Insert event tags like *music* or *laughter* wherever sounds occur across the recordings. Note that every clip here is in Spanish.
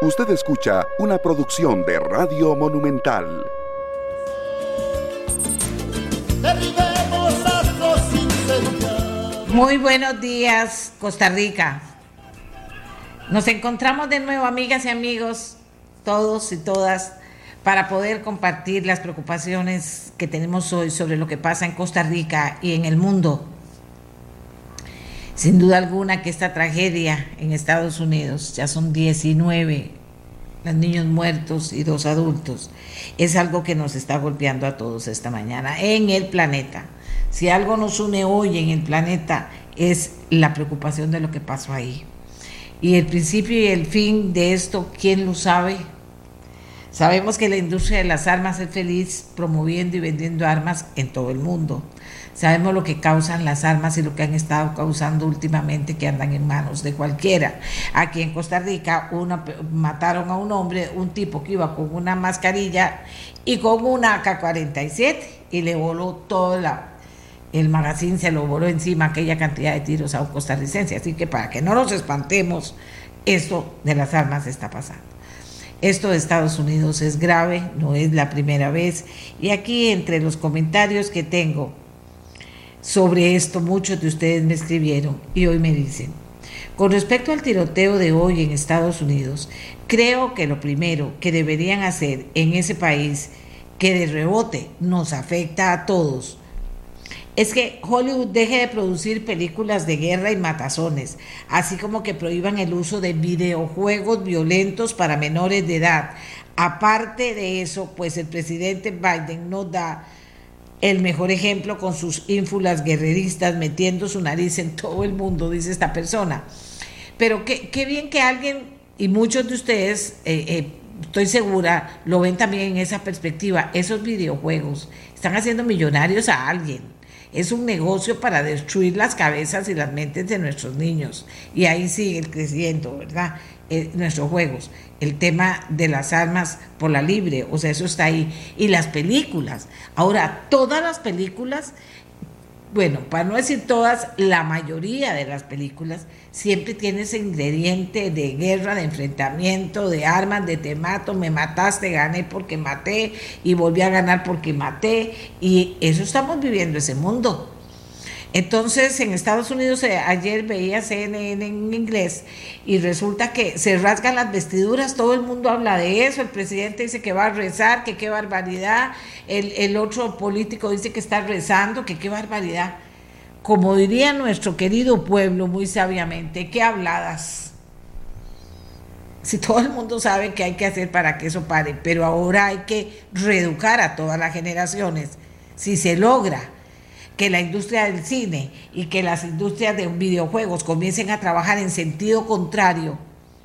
Usted escucha una producción de Radio Monumental. Muy buenos días, Costa Rica. Nos encontramos de nuevo, amigas y amigos, todos y todas, para poder compartir las preocupaciones que tenemos hoy sobre lo que pasa en Costa Rica y en el mundo. Sin duda alguna que esta tragedia en Estados Unidos, ya son 19 los niños muertos y dos adultos, es algo que nos está golpeando a todos esta mañana en el planeta. Si algo nos une hoy en el planeta es la preocupación de lo que pasó ahí. Y el principio y el fin de esto, ¿quién lo sabe? Sabemos que la industria de las armas es feliz promoviendo y vendiendo armas en todo el mundo. Sabemos lo que causan las armas y lo que han estado causando últimamente que andan en manos de cualquiera. Aquí en Costa Rica una, mataron a un hombre, un tipo que iba con una mascarilla y con una AK-47 y le voló todo el magazine, se lo voló encima aquella cantidad de tiros a un costarricense. Así que para que no nos espantemos, esto de las armas está pasando. Esto de Estados Unidos es grave, no es la primera vez. Y aquí entre los comentarios que tengo, sobre esto muchos de ustedes me escribieron y hoy me dicen, con respecto al tiroteo de hoy en Estados Unidos, creo que lo primero que deberían hacer en ese país que de rebote nos afecta a todos es que Hollywood deje de producir películas de guerra y matazones, así como que prohíban el uso de videojuegos violentos para menores de edad. Aparte de eso, pues el presidente Biden no da el mejor ejemplo con sus ínfulas guerreristas metiendo su nariz en todo el mundo, dice esta persona. Pero qué, qué bien que alguien, y muchos de ustedes, eh, eh, estoy segura, lo ven también en esa perspectiva, esos videojuegos están haciendo millonarios a alguien es un negocio para destruir las cabezas y las mentes de nuestros niños. Y ahí sigue creciendo, ¿verdad? Eh, nuestros juegos. El tema de las almas por la libre, o sea, eso está ahí. Y las películas. Ahora, todas las películas bueno, para no decir todas, la mayoría de las películas siempre tiene ese ingrediente de guerra, de enfrentamiento, de armas, de te mato, me mataste, gané porque maté y volví a ganar porque maté. Y eso estamos viviendo, ese mundo. Entonces, en Estados Unidos eh, ayer veía CNN en inglés y resulta que se rasgan las vestiduras, todo el mundo habla de eso, el presidente dice que va a rezar, que qué barbaridad, el, el otro político dice que está rezando, que qué barbaridad. Como diría nuestro querido pueblo muy sabiamente, qué habladas. Si todo el mundo sabe qué hay que hacer para que eso pare, pero ahora hay que reeducar a todas las generaciones. Si se logra que la industria del cine y que las industrias de videojuegos comiencen a trabajar en sentido contrario,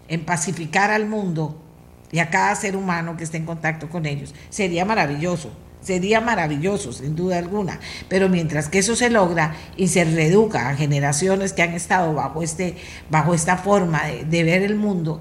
en pacificar al mundo y a cada ser humano que esté en contacto con ellos. Sería maravilloso, sería maravilloso, sin duda alguna. Pero mientras que eso se logra y se reeduca a generaciones que han estado bajo, este, bajo esta forma de, de ver el mundo,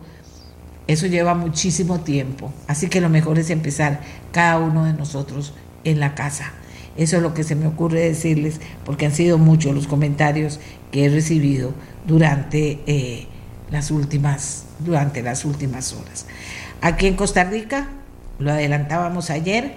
eso lleva muchísimo tiempo. Así que lo mejor es empezar cada uno de nosotros en la casa. Eso es lo que se me ocurre decirles, porque han sido muchos los comentarios que he recibido durante, eh, las, últimas, durante las últimas horas. Aquí en Costa Rica, lo adelantábamos ayer,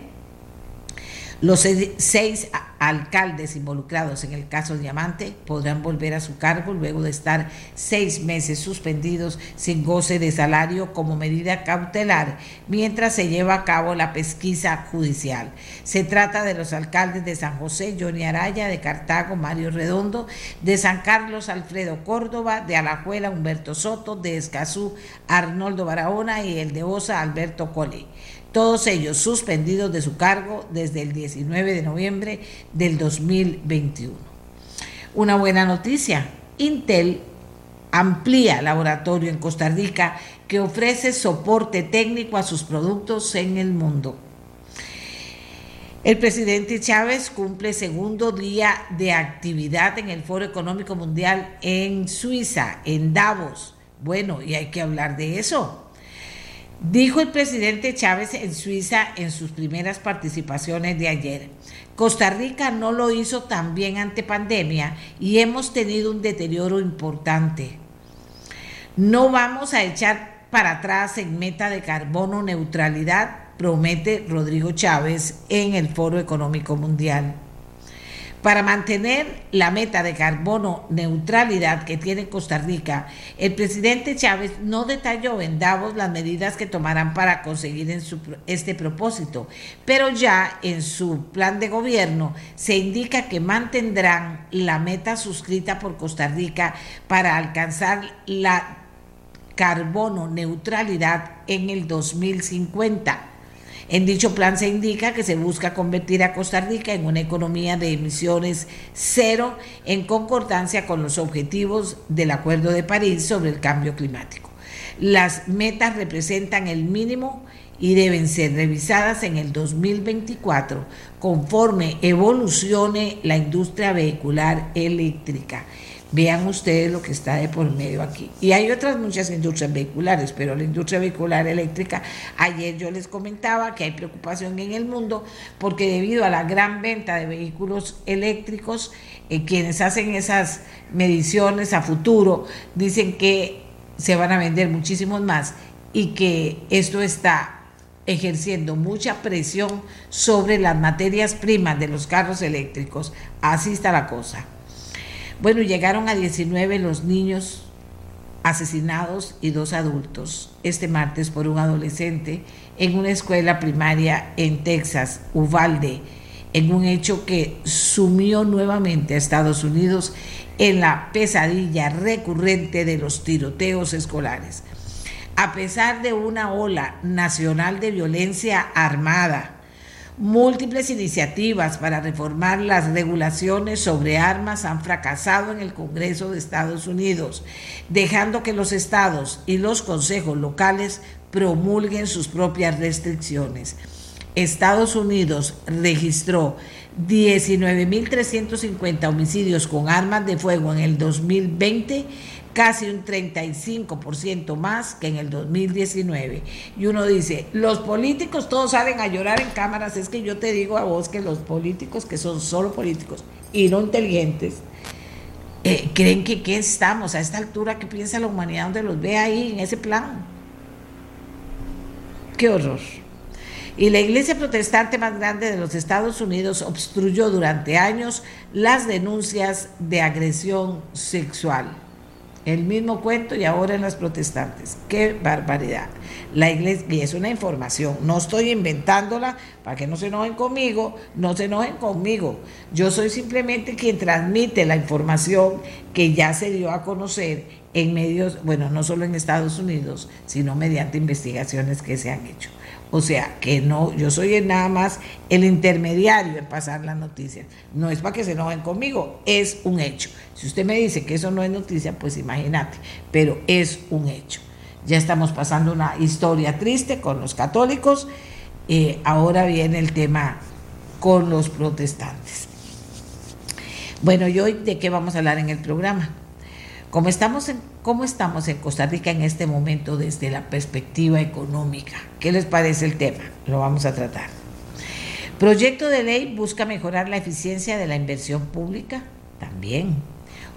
los seis alcaldes involucrados en el caso Diamante podrán volver a su cargo luego de estar seis meses suspendidos sin goce de salario como medida cautelar mientras se lleva a cabo la pesquisa judicial. Se trata de los alcaldes de San José, Johnny Araya, de Cartago, Mario Redondo, de San Carlos, Alfredo Córdoba, de Alajuela, Humberto Soto, de Escazú, Arnoldo Barahona y el de Osa, Alberto Cole todos ellos suspendidos de su cargo desde el 19 de noviembre del 2021. Una buena noticia, Intel amplía laboratorio en Costa Rica que ofrece soporte técnico a sus productos en el mundo. El presidente Chávez cumple segundo día de actividad en el Foro Económico Mundial en Suiza, en Davos. Bueno, y hay que hablar de eso. Dijo el presidente Chávez en Suiza en sus primeras participaciones de ayer. Costa Rica no lo hizo tan bien ante pandemia y hemos tenido un deterioro importante. No vamos a echar para atrás en meta de carbono neutralidad, promete Rodrigo Chávez en el Foro Económico Mundial. Para mantener la meta de carbono neutralidad que tiene Costa Rica, el presidente Chávez no detalló en Davos las medidas que tomarán para conseguir este propósito, pero ya en su plan de gobierno se indica que mantendrán la meta suscrita por Costa Rica para alcanzar la carbono neutralidad en el 2050 en dicho plan se indica que se busca convertir a Costa Rica en una economía de emisiones cero en concordancia con los objetivos del Acuerdo de París sobre el cambio climático. Las metas representan el mínimo y deben ser revisadas en el 2024 conforme evolucione la industria vehicular eléctrica. Vean ustedes lo que está de por medio aquí. Y hay otras muchas industrias vehiculares, pero la industria vehicular eléctrica, ayer yo les comentaba que hay preocupación en el mundo porque debido a la gran venta de vehículos eléctricos, eh, quienes hacen esas mediciones a futuro dicen que se van a vender muchísimos más y que esto está ejerciendo mucha presión sobre las materias primas de los carros eléctricos. Así está la cosa. Bueno, llegaron a 19 los niños asesinados y dos adultos este martes por un adolescente en una escuela primaria en Texas, Uvalde, en un hecho que sumió nuevamente a Estados Unidos en la pesadilla recurrente de los tiroteos escolares. A pesar de una ola nacional de violencia armada, Múltiples iniciativas para reformar las regulaciones sobre armas han fracasado en el Congreso de Estados Unidos, dejando que los estados y los consejos locales promulguen sus propias restricciones. Estados Unidos registró 19.350 homicidios con armas de fuego en el 2020 casi un 35% más que en el 2019. Y uno dice, los políticos todos salen a llorar en cámaras, es que yo te digo a vos que los políticos, que son solo políticos y no inteligentes, eh, creen que qué estamos a esta altura, que piensa la humanidad donde los ve ahí en ese plan. Qué horror. Y la iglesia protestante más grande de los Estados Unidos obstruyó durante años las denuncias de agresión sexual. El mismo cuento y ahora en las protestantes. Qué barbaridad. La iglesia, y es una información, no estoy inventándola para que no se enojen conmigo, no se enojen conmigo. Yo soy simplemente quien transmite la información que ya se dio a conocer en medios, bueno, no solo en Estados Unidos, sino mediante investigaciones que se han hecho. O sea, que no, yo soy nada más el intermediario en pasar las noticias. No es para que se enojen conmigo, es un hecho. Si usted me dice que eso no es noticia, pues imagínate, pero es un hecho. Ya estamos pasando una historia triste con los católicos, eh, ahora viene el tema con los protestantes. Bueno, ¿y hoy de qué vamos a hablar en el programa? ¿Cómo estamos, en, ¿Cómo estamos en Costa Rica en este momento desde la perspectiva económica? ¿Qué les parece el tema? Lo vamos a tratar. Proyecto de ley busca mejorar la eficiencia de la inversión pública. También.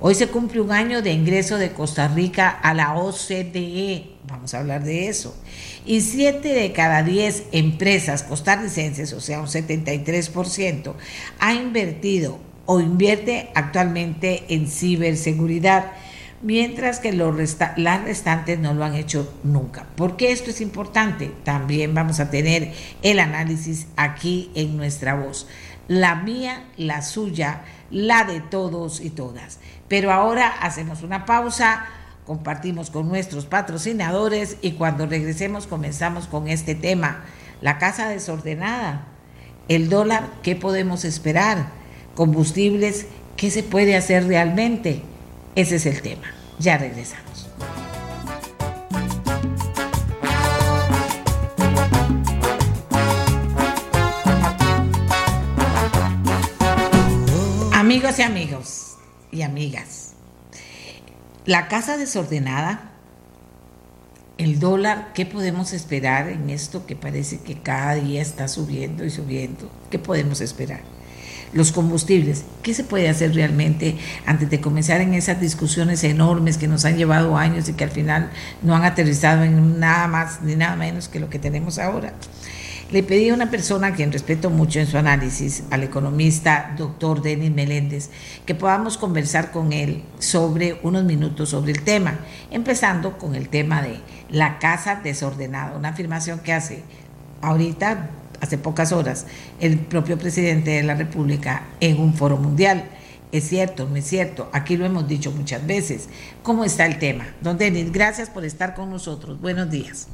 Hoy se cumple un año de ingreso de Costa Rica a la OCDE. Vamos a hablar de eso. Y siete de cada diez empresas costarricenses, o sea, un 73%, ha invertido o invierte actualmente en ciberseguridad mientras que los las restantes no lo han hecho nunca. ¿Por qué esto es importante? También vamos a tener el análisis aquí en nuestra voz. La mía, la suya, la de todos y todas. Pero ahora hacemos una pausa, compartimos con nuestros patrocinadores y cuando regresemos comenzamos con este tema. La casa desordenada, el dólar, ¿qué podemos esperar? Combustibles, ¿qué se puede hacer realmente? Ese es el tema. Ya regresamos. Amigos y amigos y amigas, la casa desordenada, el dólar, ¿qué podemos esperar en esto que parece que cada día está subiendo y subiendo? ¿Qué podemos esperar? Los combustibles. ¿Qué se puede hacer realmente antes de comenzar en esas discusiones enormes que nos han llevado años y que al final no han aterrizado en nada más ni nada menos que lo que tenemos ahora? Le pedí a una persona a quien respeto mucho en su análisis, al economista doctor Denis Meléndez, que podamos conversar con él sobre unos minutos sobre el tema, empezando con el tema de la casa desordenada, una afirmación que hace ahorita, hace pocas horas, el propio presidente de la República en un foro mundial. Es cierto, no es cierto, aquí lo hemos dicho muchas veces. ¿Cómo está el tema? Don Denis, gracias por estar con nosotros. Buenos días.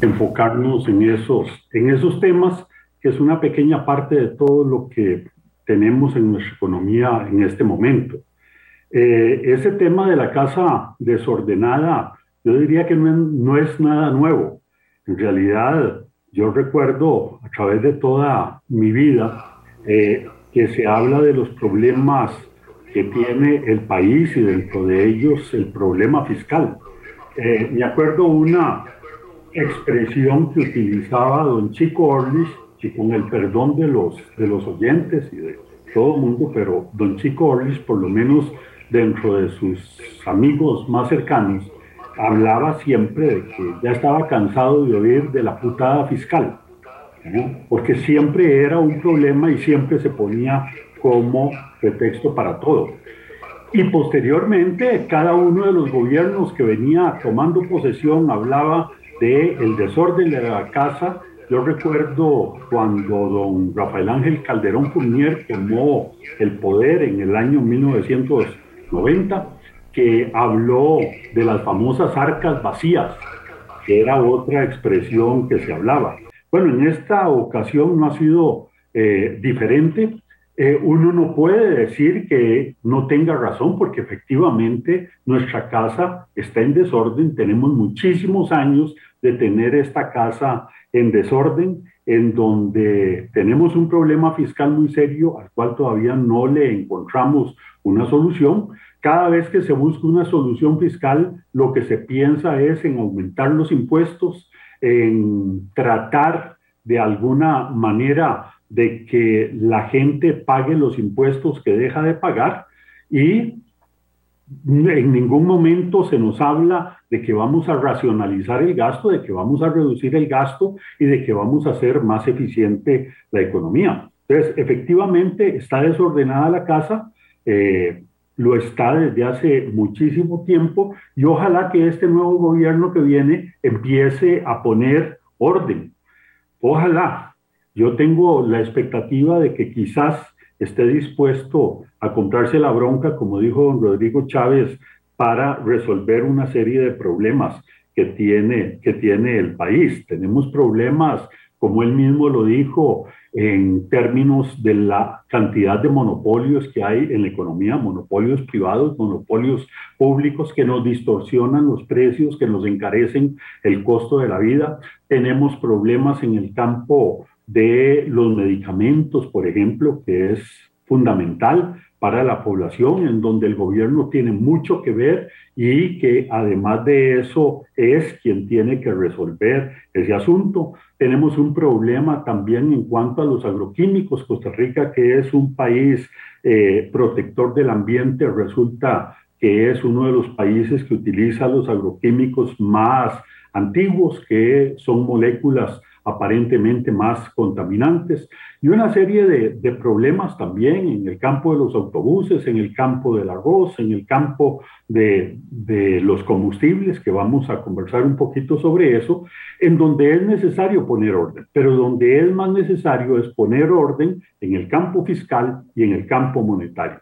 enfocarnos en esos, en esos temas, que es una pequeña parte de todo lo que tenemos en nuestra economía en este momento. Eh, ese tema de la casa desordenada, yo diría que no no es nada nuevo. En realidad, yo recuerdo a través de toda mi vida eh, que se habla de los problemas que tiene el país y dentro de ellos el problema fiscal. Eh, me acuerdo una, expresión que utilizaba don Chico Orlich, y con el perdón de los, de los oyentes y de todo el mundo, pero don Chico Orlich, por lo menos dentro de sus amigos más cercanos, hablaba siempre de que ya estaba cansado de oír de la putada fiscal, porque siempre era un problema y siempre se ponía como pretexto para todo. Y posteriormente, cada uno de los gobiernos que venía tomando posesión hablaba de el desorden de la casa. Yo recuerdo cuando don Rafael Ángel Calderón Fournier tomó el poder en el año 1990, que habló de las famosas arcas vacías, que era otra expresión que se hablaba. Bueno, en esta ocasión no ha sido eh, diferente. Eh, uno no puede decir que no tenga razón porque efectivamente nuestra casa está en desorden, tenemos muchísimos años de tener esta casa en desorden, en donde tenemos un problema fiscal muy serio al cual todavía no le encontramos una solución. Cada vez que se busca una solución fiscal, lo que se piensa es en aumentar los impuestos, en tratar de alguna manera de que la gente pague los impuestos que deja de pagar y en ningún momento se nos habla de que vamos a racionalizar el gasto, de que vamos a reducir el gasto y de que vamos a hacer más eficiente la economía. Entonces, efectivamente, está desordenada la casa, eh, lo está desde hace muchísimo tiempo y ojalá que este nuevo gobierno que viene empiece a poner orden. Ojalá. Yo tengo la expectativa de que quizás esté dispuesto a comprarse la bronca, como dijo don Rodrigo Chávez, para resolver una serie de problemas que tiene, que tiene el país. Tenemos problemas, como él mismo lo dijo, en términos de la cantidad de monopolios que hay en la economía, monopolios privados, monopolios públicos que nos distorsionan los precios, que nos encarecen el costo de la vida. Tenemos problemas en el campo de los medicamentos, por ejemplo, que es fundamental para la población, en donde el gobierno tiene mucho que ver y que además de eso es quien tiene que resolver ese asunto. Tenemos un problema también en cuanto a los agroquímicos. Costa Rica, que es un país eh, protector del ambiente, resulta que es uno de los países que utiliza los agroquímicos más antiguos, que son moléculas aparentemente más contaminantes y una serie de, problemas también en el campo de los autobuses, en el campo del arroz, en el campo de, de los combustibles, que vamos a conversar un poquito sobre eso, en donde es necesario poner orden, pero donde es más necesario es poner orden en el campo fiscal y en el campo monetario.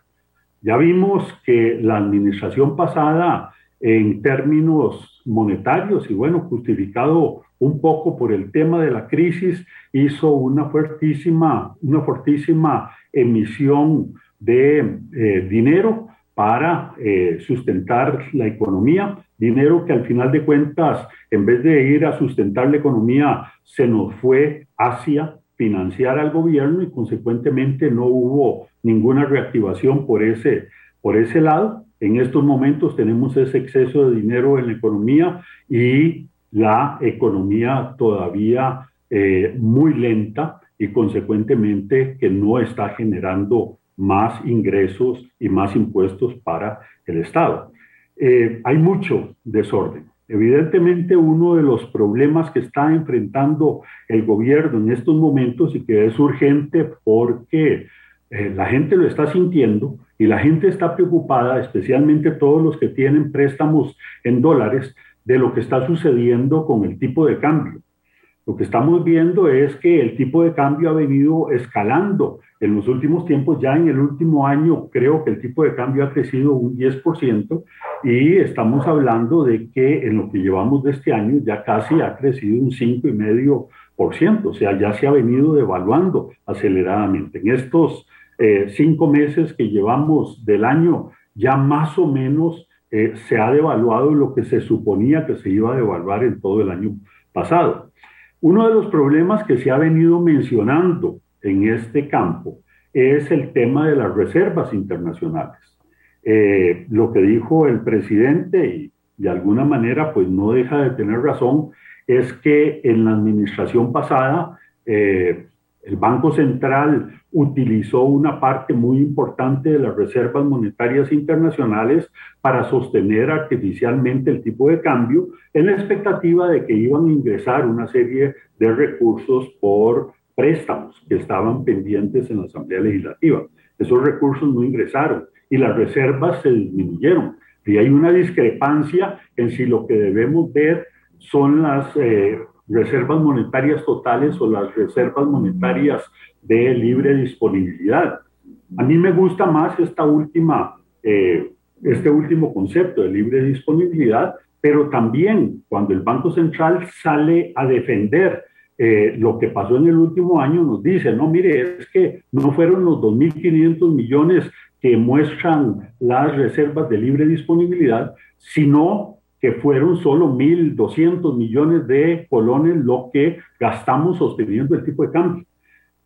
Ya vimos que la administración pasada en términos monetarios y bueno, justificado un poco por el tema de la crisis, hizo una fuertísima, una fortísima emisión de eh, dinero para eh, sustentar la economía, dinero que al final de cuentas, en vez de ir a sustentar la economía, se nos fue hacia financiar al gobierno y consecuentemente no hubo ninguna reactivación por ese, por ese lado. En estos momentos tenemos ese exceso de dinero en la economía y la economía todavía eh, muy lenta y consecuentemente que no está generando más ingresos y más impuestos para el Estado. Eh, hay mucho desorden. Evidentemente uno de los problemas que está enfrentando el gobierno en estos momentos y que es urgente porque eh, la gente lo está sintiendo y la gente está preocupada, especialmente todos los que tienen préstamos en dólares, de lo que está sucediendo con el tipo de cambio. Lo que estamos viendo es que el tipo de cambio ha venido escalando en los últimos tiempos. Ya en el último año creo que el tipo de cambio ha crecido un 10% y estamos hablando de que en lo que llevamos de este año ya casi ha crecido un 5,5%. O sea, ya se ha venido devaluando aceleradamente. En estos eh, cinco meses que llevamos del año, ya más o menos eh, se ha devaluado lo que se suponía que se iba a devaluar en todo el año pasado. Uno de los problemas que se ha venido mencionando en este campo es el tema de las reservas internacionales. Eh, lo que dijo el presidente, y de alguna manera pues no deja de tener razón, es que en la administración pasada eh, el Banco Central utilizó una parte muy importante de las reservas monetarias internacionales para sostener artificialmente el tipo de cambio en la expectativa de que iban a ingresar una serie de recursos por préstamos que estaban pendientes en la Asamblea Legislativa. Esos recursos no ingresaron y las reservas se disminuyeron. Y hay una discrepancia en si lo que debemos ver son las eh, reservas monetarias totales o las reservas monetarias de libre disponibilidad. A mí me gusta más esta última, eh, este último concepto de libre disponibilidad, pero también cuando el Banco Central sale a defender eh, lo que pasó en el último año, nos dice, no, mire, es que no fueron los 2.500 millones que muestran las reservas de libre disponibilidad, sino que fueron solo 1.200 millones de colones lo que gastamos sosteniendo el tipo de cambio.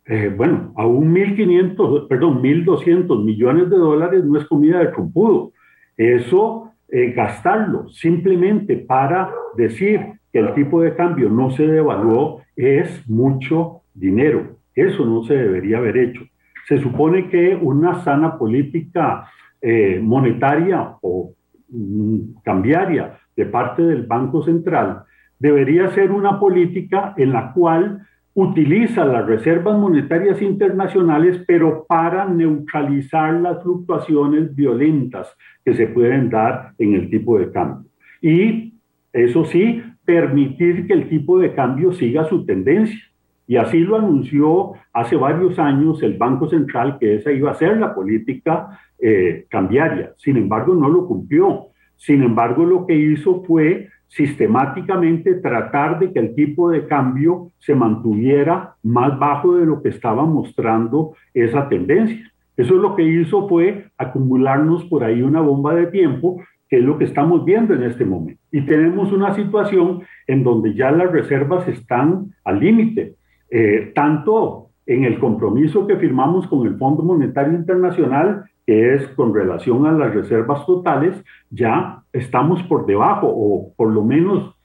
Eh, bueno, a un 1.500, perdón, 1.200 millones de dólares no es comida de trompudo. Eso, eh, gastarlo simplemente para decir que el tipo de cambio no se devaluó es mucho dinero. Eso no se debería haber hecho. Se supone que una sana política eh, monetaria o mm, cambiaria de parte del Banco Central debería ser una política en la cual utiliza las reservas monetarias internacionales, pero para neutralizar las fluctuaciones violentas que se pueden dar en el tipo de cambio. Y eso sí, permitir que el tipo de cambio siga su tendencia. Y así lo anunció hace varios años el Banco Central, que esa iba a ser la política eh, cambiaria. Sin embargo, no lo cumplió. Sin embargo, lo que hizo fue sistemáticamente tratar de que el tipo de cambio se mantuviera más bajo de lo que estaba mostrando esa tendencia. Eso es lo que hizo fue acumularnos por ahí una bomba de tiempo, que es lo que estamos viendo en este momento. Y tenemos una situación en donde ya las reservas están al límite, eh, tanto en el compromiso que firmamos con el Fondo Monetario Internacional es con relación a las reservas totales, ya estamos por debajo o por lo menos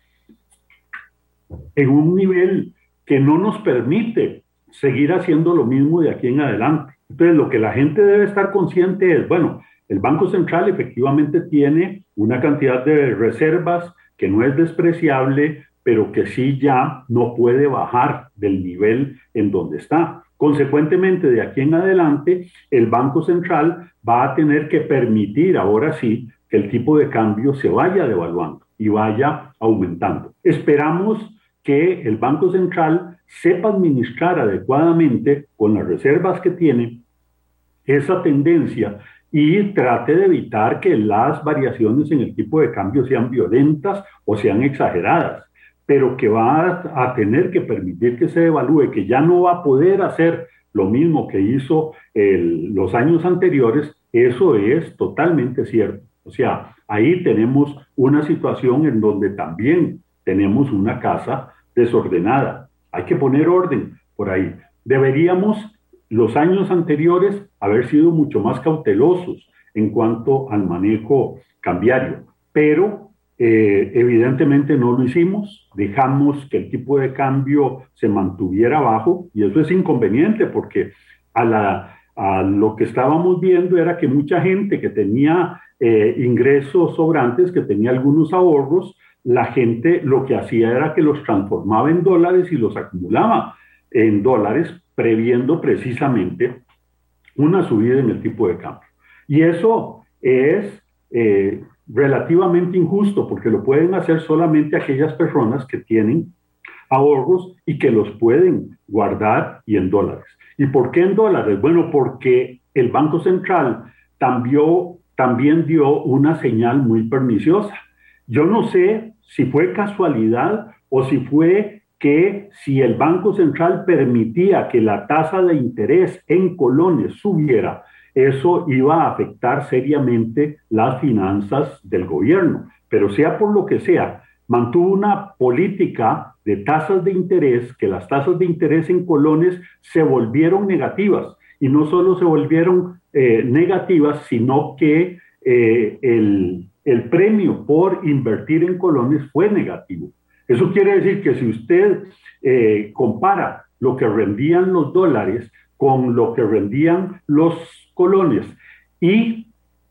en un nivel que no nos permite seguir haciendo lo mismo de aquí en adelante. Entonces, lo que la gente debe estar consciente es, bueno, el Banco Central efectivamente tiene una cantidad de reservas que no es despreciable, pero que sí ya no puede bajar del nivel en donde está. Consecuentemente, de aquí en adelante, el Banco Central va a tener que permitir, ahora sí, que el tipo de cambio se vaya devaluando y vaya aumentando. Esperamos que el Banco Central sepa administrar adecuadamente con las reservas que tiene esa tendencia y trate de evitar que las variaciones en el tipo de cambio sean violentas o sean exageradas pero que va a tener que permitir que se evalúe, que ya no va a poder hacer lo mismo que hizo los años anteriores, eso es totalmente cierto. O sea, ahí tenemos una situación en donde también tenemos una casa desordenada. Hay que poner orden por ahí. Deberíamos los años anteriores haber sido mucho más cautelosos en cuanto al manejo cambiario. Pero eh, evidentemente no lo hicimos, dejamos que el tipo de cambio se mantuviera bajo y eso es inconveniente porque a, la, a lo que estábamos viendo era que mucha gente que tenía eh, ingresos sobrantes, que tenía algunos ahorros, la gente lo que hacía era que los transformaba en dólares y los acumulaba en dólares, previendo precisamente una subida en el tipo de cambio. Y eso es eh, relativamente injusto porque lo pueden hacer solamente aquellas personas que tienen ahorros y que los pueden guardar y en dólares. ¿Y por qué en dólares? Bueno, porque el Banco Central también, dio una señal muy perniciosa. Yo no sé si fue casualidad o si fue que si el Banco Central permitía que la tasa de interés en colones subiera, eso iba a afectar seriamente las finanzas del gobierno. Pero sea por lo que sea, mantuvo una política de tasas de interés, que las tasas de interés en colones se volvieron negativas. Y no solo se volvieron eh, negativas, sino que eh, el, el premio por invertir en colones fue negativo. Eso quiere decir que si usted eh, compara lo que rendían los dólares con lo que rendían los colones y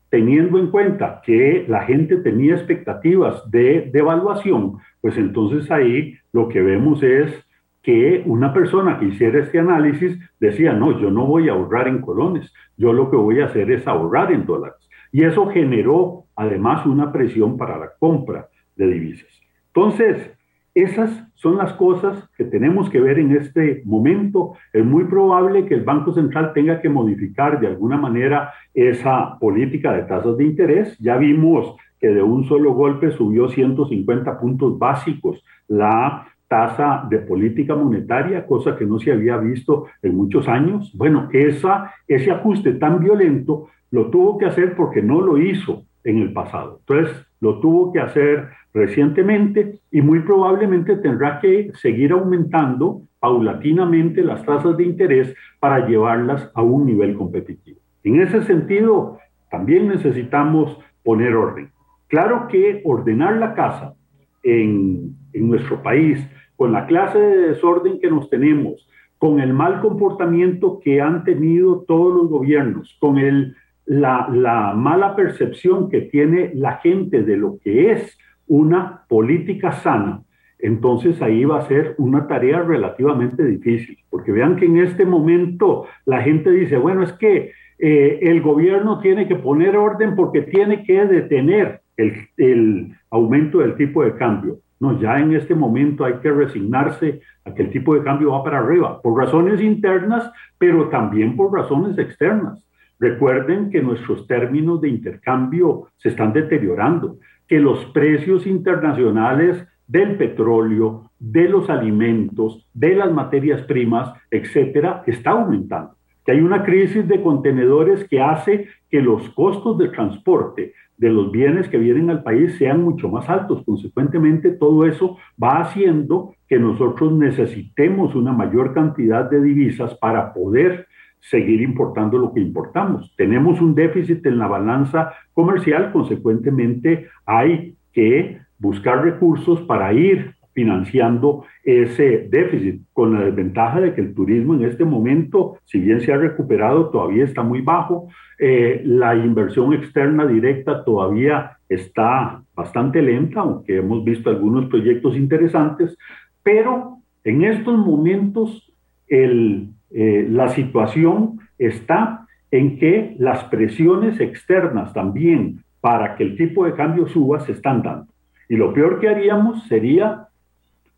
teniendo en cuenta que la gente tenía expectativas de devaluación, pues entonces ahí lo que vemos es que una persona que hiciera este análisis decía, no, yo no voy a ahorrar en colones, yo lo que voy a hacer es ahorrar en dólares. Y eso generó además una presión para la compra de divisas. Entonces, esas son las cosas que tenemos que ver en este momento. Es muy probable que el Banco Central tenga que modificar de alguna manera esa política de tasas de interés. Ya vimos que de un solo golpe subió 150 puntos básicos la tasa de política monetaria, cosa que no se había visto en muchos años. Bueno, esa, ese ajuste tan violento lo tuvo que hacer porque no lo hizo en el pasado. Entonces, lo tuvo que hacer recientemente y muy probablemente tendrá que seguir aumentando paulatinamente las tasas de interés para llevarlas a un nivel competitivo. En ese sentido, también necesitamos poner orden. Claro que ordenar la casa en, en nuestro país, con la clase de desorden que nos tenemos, con el mal comportamiento que han tenido todos los gobiernos, con el la, mala percepción que tiene la gente de lo que es una política sana, entonces ahí va a ser una tarea relativamente difícil, porque vean que en este momento la gente dice, bueno, es que eh, el gobierno tiene que poner orden porque tiene que detener el, el, aumento del tipo de cambio. No, ya en este momento hay que resignarse a que el tipo de cambio va para arriba, por razones internas, pero también por razones externas. Recuerden que nuestros términos de intercambio se están deteriorando, que los precios internacionales del petróleo, de los alimentos, de las materias primas, etcétera, está aumentando. Que hay una crisis de contenedores que hace que los costos de transporte de los bienes que vienen al país sean mucho más altos. Consecuentemente, todo eso va haciendo que nosotros necesitemos una mayor cantidad de divisas para poder seguir importando lo que importamos. Tenemos un déficit en la balanza comercial, consecuentemente hay que buscar recursos para ir financiando ese déficit, con la desventaja de que el turismo en este momento, si bien se ha recuperado, todavía está muy bajo, eh, la inversión externa directa todavía está bastante lenta, aunque hemos visto algunos proyectos interesantes, pero en estos momentos el eh, la situación está en que las presiones externas también para que el tipo de cambio suba se están dando. Y lo peor que haríamos sería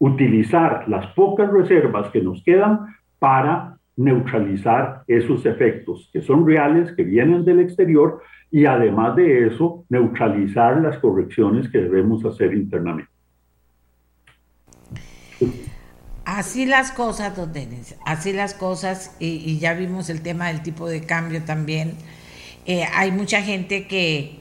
utilizar las pocas reservas que nos quedan para neutralizar esos efectos que son reales, que vienen del exterior, y además de eso, neutralizar las correcciones que debemos hacer internamente. Así las cosas, don Denis, así las cosas, y, ya vimos el tema del tipo de cambio también. Eh, hay mucha gente que,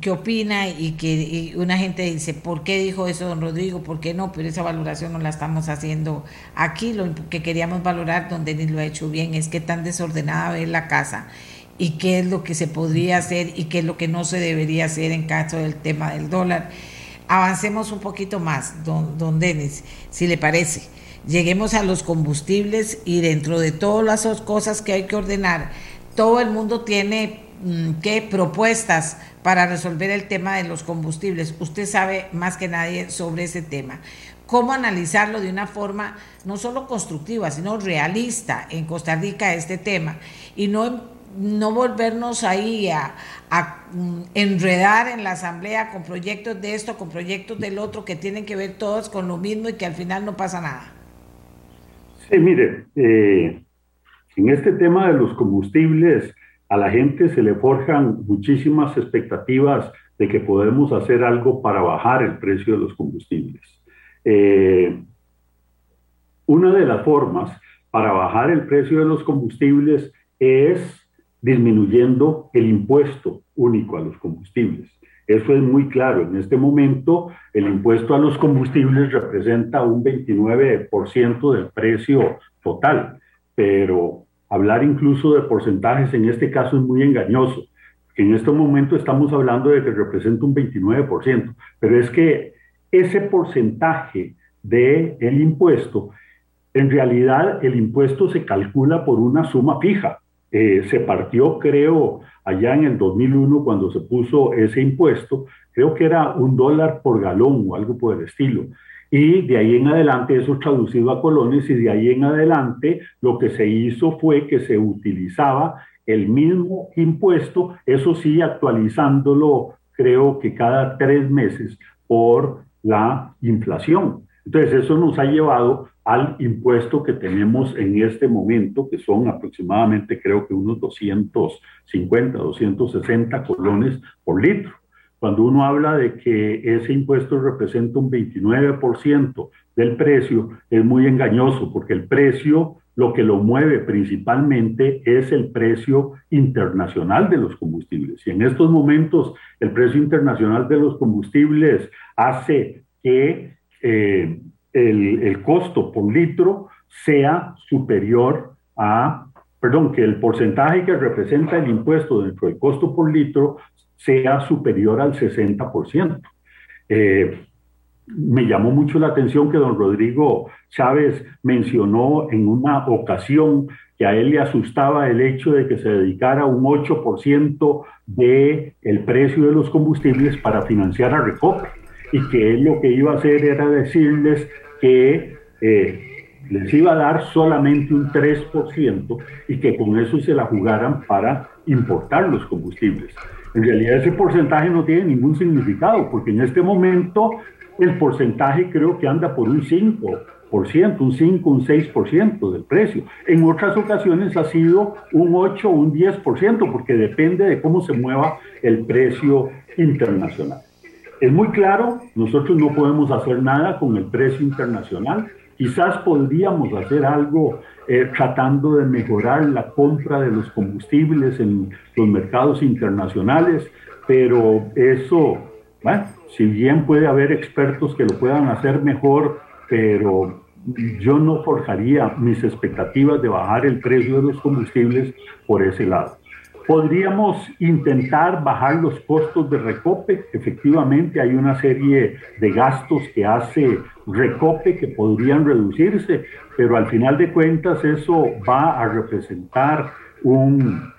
que opina y que una gente dice, ¿por qué dijo eso don Rodrigo? ¿Por qué no? Pero esa valoración no la estamos haciendo aquí. Lo que queríamos valorar, don Denis lo ha hecho bien, es que tan desordenada es la casa y qué es lo que se podría hacer y qué es lo que no se debería hacer en caso del tema del dólar. Avancemos un poquito más, don, don Denis, si le parece. Lleguemos a los combustibles y dentro de todas las cosas que hay que ordenar, todo el mundo tiene mm, qué propuestas para resolver el tema de los combustibles. Usted sabe más que nadie sobre ese tema. ¿Cómo analizarlo de una forma no solo constructiva, sino realista en Costa Rica este tema? Y no no volvernos ahí a, mm, enredar en la asamblea con proyectos de esto, con proyectos del otro, que tienen que ver todos con lo mismo y que al final no pasa nada. Sí, mire, eh, en este tema de los combustibles, a la gente se le forjan muchísimas expectativas de que podemos hacer algo para bajar el precio de los combustibles. Eh, una de las formas para bajar el precio de los combustibles es disminuyendo el impuesto único a los combustibles. Eso es muy claro. En este momento, el impuesto a los combustibles representa un 29% del precio total, pero hablar incluso de porcentajes en este caso es muy engañoso. En este momento estamos hablando de que representa un 29%, pero es que ese porcentaje del el impuesto, en realidad el impuesto se calcula por una suma fija. Eh, se partió, creo, allá en el 2001 cuando se puso ese impuesto, creo que era un dólar por galón o algo por el estilo. Y de ahí en adelante, eso traducido a colones, y de ahí en adelante lo que se hizo fue que se utilizaba el mismo impuesto, eso sí, actualizándolo, creo que cada tres meses por la inflación. Entonces, eso nos ha llevado al impuesto que tenemos en este momento, que son aproximadamente, creo que unos 250, 260 colones por litro. Cuando uno habla de que ese impuesto representa un 29% del precio, es muy engañoso, porque el precio, lo que lo mueve principalmente es el precio internacional de los combustibles. Y en estos momentos, el precio internacional de los combustibles hace que eh, el, costo por litro sea superior a, perdón, que el porcentaje que representa el impuesto dentro del costo por litro sea superior al 60%. Eh, me llamó mucho la atención que don Rodrigo Chávez mencionó en una ocasión que a él le asustaba el hecho de que se dedicara un 8% del el precio de los combustibles para financiar a Recope y que él lo que iba a hacer era decirles que eh, les iba a dar solamente un 3% y que con eso se la jugaran para importar los combustibles. En realidad ese porcentaje no tiene ningún significado, porque en este momento el porcentaje creo que anda por un 5%, un 5, un 6% del precio. En otras ocasiones ha sido un 8 o un 10%, porque depende de cómo se mueva el precio internacional. Es muy claro, nosotros no podemos hacer nada con el precio internacional. Quizás podríamos hacer algo eh, tratando de mejorar la compra de los combustibles en los mercados internacionales, pero eso, bueno, si bien puede haber expertos que lo puedan hacer mejor, pero yo no forjaría mis expectativas de bajar el precio de los combustibles por ese lado. Podríamos intentar bajar los costos de Recope. Efectivamente, hay una serie de gastos que hace Recope que podrían reducirse, pero al final de cuentas eso va a representar un,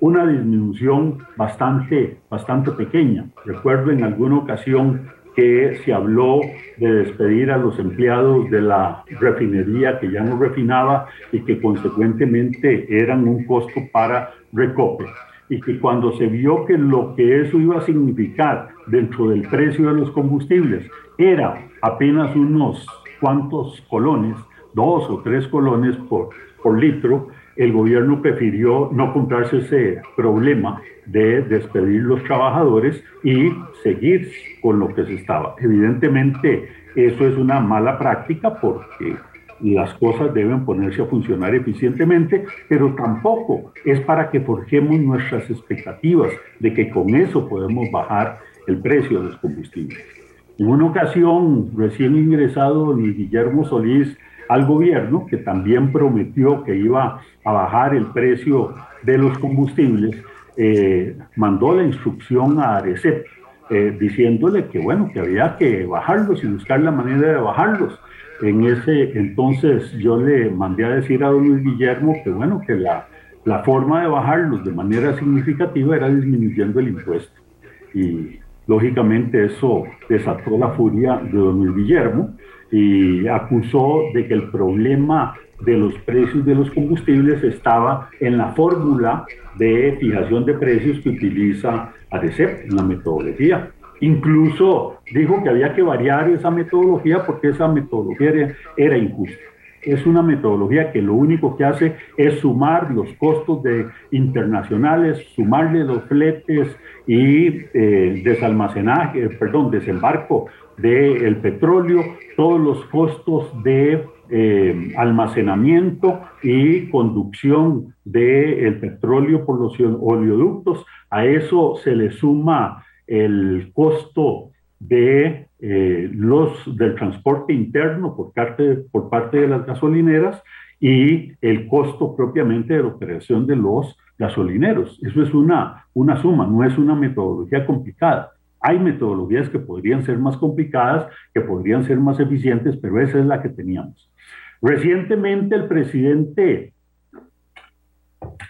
una disminución bastante, bastante pequeña. Recuerdo en alguna ocasión que se habló de despedir a los empleados de la refinería que ya no refinaba y que consecuentemente eran un costo para Recope. Y que cuando se vio que lo que eso iba a significar dentro del precio de los combustibles era apenas unos cuantos colones, dos o tres colones por, por litro, el gobierno prefirió no comprarse ese problema de despedir los trabajadores y seguir con lo que se estaba. Evidentemente, eso es una mala práctica porque las cosas deben ponerse a funcionar eficientemente, pero tampoco es para que forjemos nuestras expectativas de que con eso podemos bajar el precio de los combustibles. En una ocasión, recién ingresado, Guillermo Solís al gobierno, que también prometió que iba a bajar el precio de los combustibles, eh, mandó la instrucción a Arecep eh, diciéndole que bueno, que había que bajarlos y buscar la manera de bajarlos. En ese entonces yo le mandé a decir a don Luis Guillermo que bueno, que la, la forma de bajarlos de manera significativa era disminuyendo el impuesto. Y lógicamente eso desató la furia de don Luis Guillermo y acusó de que el problema de los precios de los combustibles estaba en la fórmula de fijación de precios que utiliza ADCEP en la metodología. Incluso dijo que había que variar esa metodología porque esa metodología era, injusta. Es una metodología que lo único que hace es sumar los costos de internacionales, sumarle los fletes y eh, desalmacenaje, perdón, desembarco del petróleo, todos los costos de eh, almacenamiento y conducción del petróleo por los oleoductos. A eso se le suma el costo de eh, los del transporte interno por parte, por parte de las gasolineras y el costo propiamente de la operación de los gasolineros. Eso es una, una suma, no es una metodología complicada. Hay metodologías que podrían ser más complicadas, que podrían ser más eficientes, pero esa es la que teníamos. Recientemente el presidente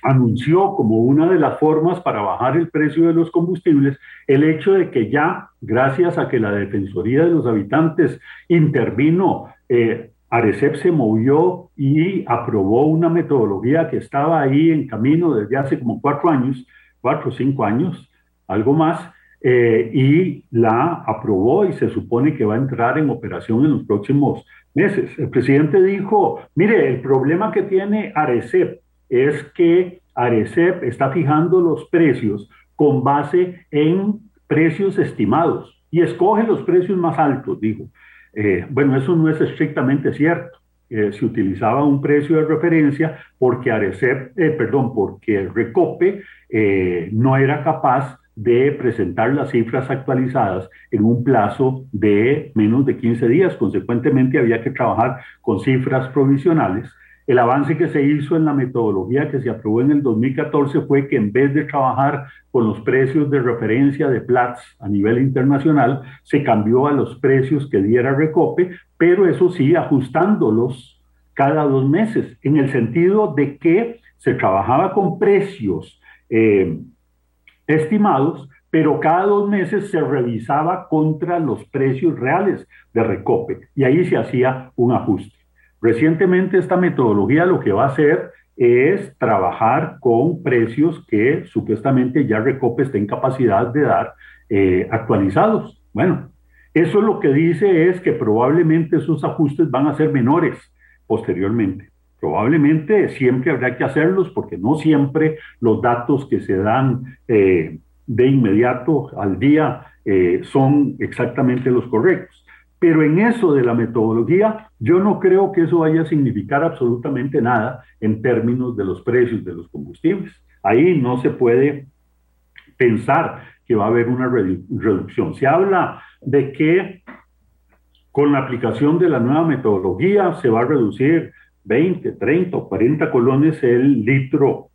anunció como una de las formas para bajar el precio de los combustibles el hecho de que ya, gracias a que la Defensoría de los Habitantes intervino, eh, Arecep se movió y aprobó una metodología que estaba ahí en camino desde hace como cuatro años, cuatro o cinco años, algo más, eh, y la aprobó y se supone que va a entrar en operación en los próximos meses. El presidente dijo, mire, el problema que tiene Arecep es que Arecep está fijando los precios con base en precios estimados y escoge los precios más altos, dijo. Eh, bueno, eso no es estrictamente cierto. Eh, se utilizaba un precio de referencia porque Arecep, perdón, porque Recope no era capaz de presentar las cifras actualizadas en un plazo de menos de 15 días. Consecuentemente, había que trabajar con cifras provisionales. El avance que se hizo en la metodología que se aprobó en el 2014 fue que en vez de trabajar con los precios de referencia de Platts a nivel internacional, se cambió a los precios que diera Recope, pero eso sí, ajustándolos cada dos meses, en el sentido de que se trabajaba con precios eh, estimados, pero cada dos meses se revisaba contra los precios reales de Recope y ahí se hacía un ajuste. Recientemente esta metodología lo que va a hacer es trabajar con precios que supuestamente ya Recope está en capacidad de dar eh, actualizados. Bueno, eso lo que dice es que probablemente esos ajustes van a ser menores posteriormente. Probablemente siempre habrá que hacerlos porque no siempre los datos que se dan eh, de inmediato al día eh, son exactamente los correctos. Pero en eso de la metodología, yo no creo que eso vaya a significar absolutamente nada en términos de los precios de los combustibles. Ahí no se puede pensar que va a haber una reducción. Se habla de que con la aplicación de la nueva metodología se va a reducir 20, 30 o 40 colones el litro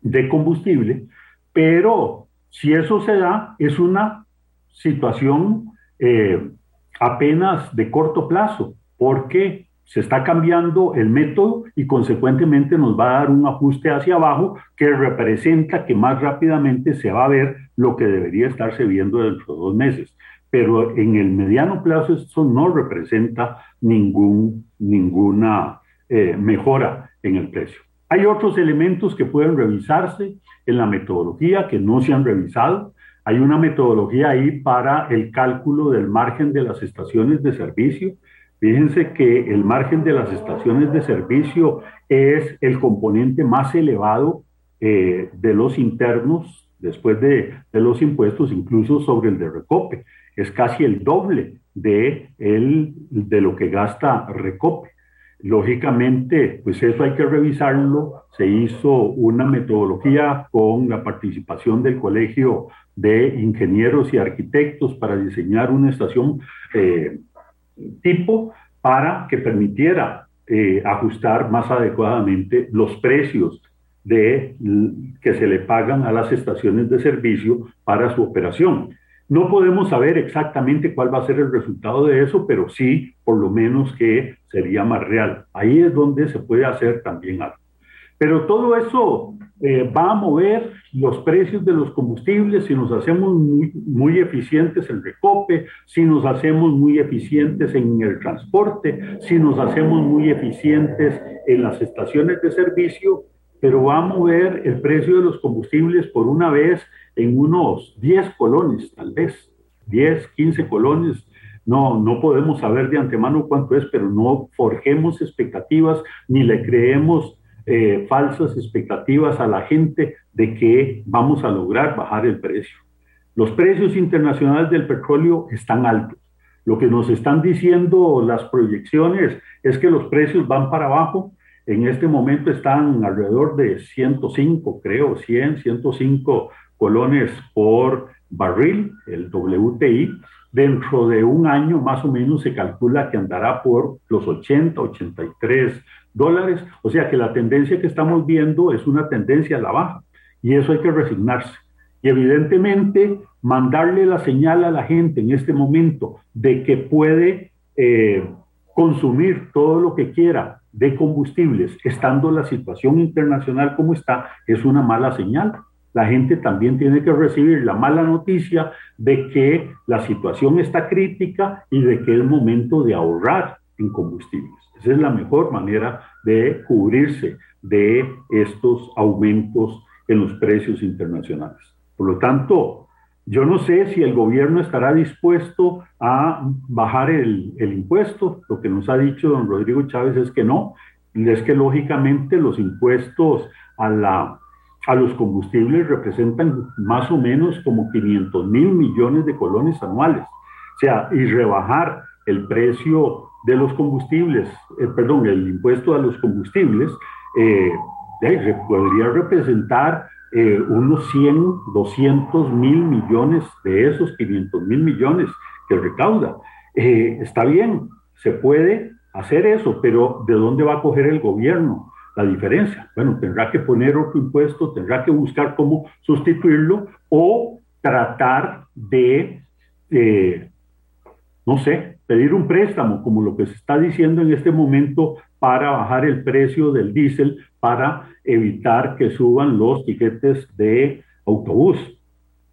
de combustible, pero si eso se da, es una situación eh, apenas de corto plazo, porque se está cambiando el método y consecuentemente nos va a dar un ajuste hacia abajo que representa que más rápidamente se va a ver lo que debería estarse viendo dentro de dos meses. Pero en el mediano plazo eso no representa ningún, ninguna eh, mejora en el precio. Hay otros elementos que pueden revisarse en la metodología que no se han revisado. Hay una metodología ahí para el cálculo del margen de las estaciones de servicio. Fíjense que el margen de las estaciones de servicio es el componente más elevado eh, de los internos después de, de, los impuestos, incluso sobre el de Recope. Es casi el doble de, el, de lo que gasta Recope. Lógicamente, pues eso hay que revisarlo. Se hizo una metodología con la participación del Colegio de Ingenieros y Arquitectos para diseñar una estación eh, tipo para que permitiera eh, ajustar más adecuadamente los precios de, que se le pagan a las estaciones de servicio para su operación. No podemos saber exactamente cuál va a ser el resultado de eso, pero sí, por lo menos que sería más real. Ahí es donde se puede hacer también algo. Pero todo eso eh, va a mover los precios de los combustibles si nos hacemos muy, muy, eficientes en recope, si nos hacemos muy eficientes en el transporte, si nos hacemos muy eficientes en las estaciones de servicio, pero va a mover el precio de los combustibles por una vez en unos 10 colones, tal vez, 10, 15 colones. No, no podemos saber de antemano cuánto es, pero no forjemos expectativas ni le creemos eh, falsas expectativas a la gente de que vamos a lograr bajar el precio. Los precios internacionales del petróleo están altos. Lo que nos están diciendo las proyecciones es que los precios van para abajo en este momento están alrededor de 105, creo, 100, 105 colones por barril, el WTI. Dentro de un año más o menos se calcula que andará por los 80, 83 dólares. O sea que la tendencia que estamos viendo es una tendencia a la baja y eso hay que resignarse. Y evidentemente mandarle la señal a la gente en este momento de que puede eh, consumir todo lo que quiera de combustibles, estando la situación internacional como está, es una mala señal. La gente también tiene que recibir la mala noticia de que la situación está crítica y de que es momento de ahorrar en combustibles. Esa es la mejor manera de cubrirse de estos aumentos en los precios internacionales. Por lo tanto, yo no sé si el gobierno estará dispuesto a bajar el, impuesto. Lo que nos ha dicho don Rodrigo Chávez es que no. Es que lógicamente los impuestos a, la, a los combustibles representan más o menos como 500 mil millones de colones anuales. O sea, y rebajar el precio de los combustibles, eh, perdón, el impuesto a los combustibles, eh, podría representar eh, unos 100, 200 mil millones de esos 500 mil millones que recauda. Eh, está bien, se puede hacer eso, pero ¿de dónde va a coger el gobierno la diferencia? Bueno, tendrá que poner otro impuesto, tendrá que buscar cómo sustituirlo o tratar de, eh, no sé, pedir un préstamo, como lo que se está diciendo en este momento, para bajar el precio del diésel, para evitar que suban los tiquetes de autobús.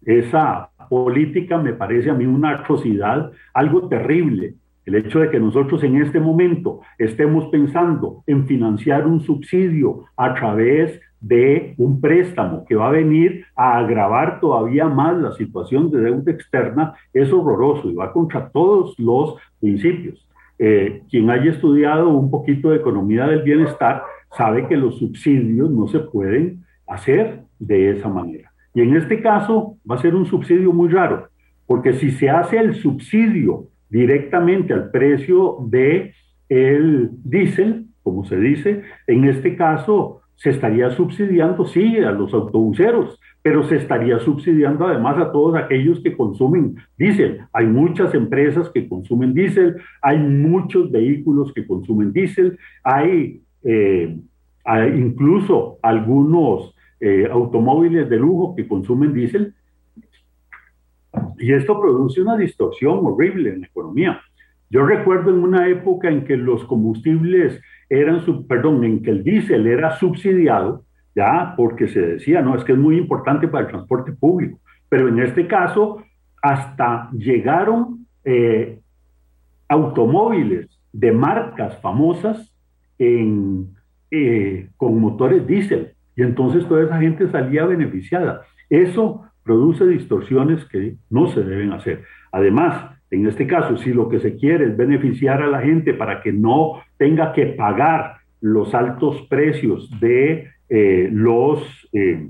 Esa política me parece a mí una atrocidad, algo terrible. El hecho de que nosotros en este momento estemos pensando en financiar un subsidio a través de un préstamo que va a venir a agravar todavía más la situación de deuda externa es horroroso y va contra todos los principios. Eh, quien haya estudiado un poquito de economía del bienestar sabe que los subsidios no se pueden hacer de esa manera. Y en este caso va a ser un subsidio muy raro, porque si se hace el subsidio directamente al precio de el diésel, como se dice, en este caso se estaría subsidiando, sí, a los autobuseros, pero se estaría subsidiando además a todos aquellos que consumen diésel. Hay muchas empresas que consumen diésel, hay muchos vehículos que consumen diésel, hay eh, incluso algunos eh, automóviles de lujo que consumen diésel. Y esto produce una distorsión horrible en la economía. Yo recuerdo en una época en que los combustibles eran, perdón, en que el diésel era subsidiado, ya, porque se decía, no, es que es muy importante para el transporte público. Pero en este caso, hasta llegaron eh, automóviles de marcas famosas en, eh, con motores diésel. Y entonces toda esa gente salía beneficiada. Eso produce distorsiones que no se deben hacer. Además, en este caso, si lo que se quiere es beneficiar a la gente para que no tenga que pagar los altos precios de eh, los eh,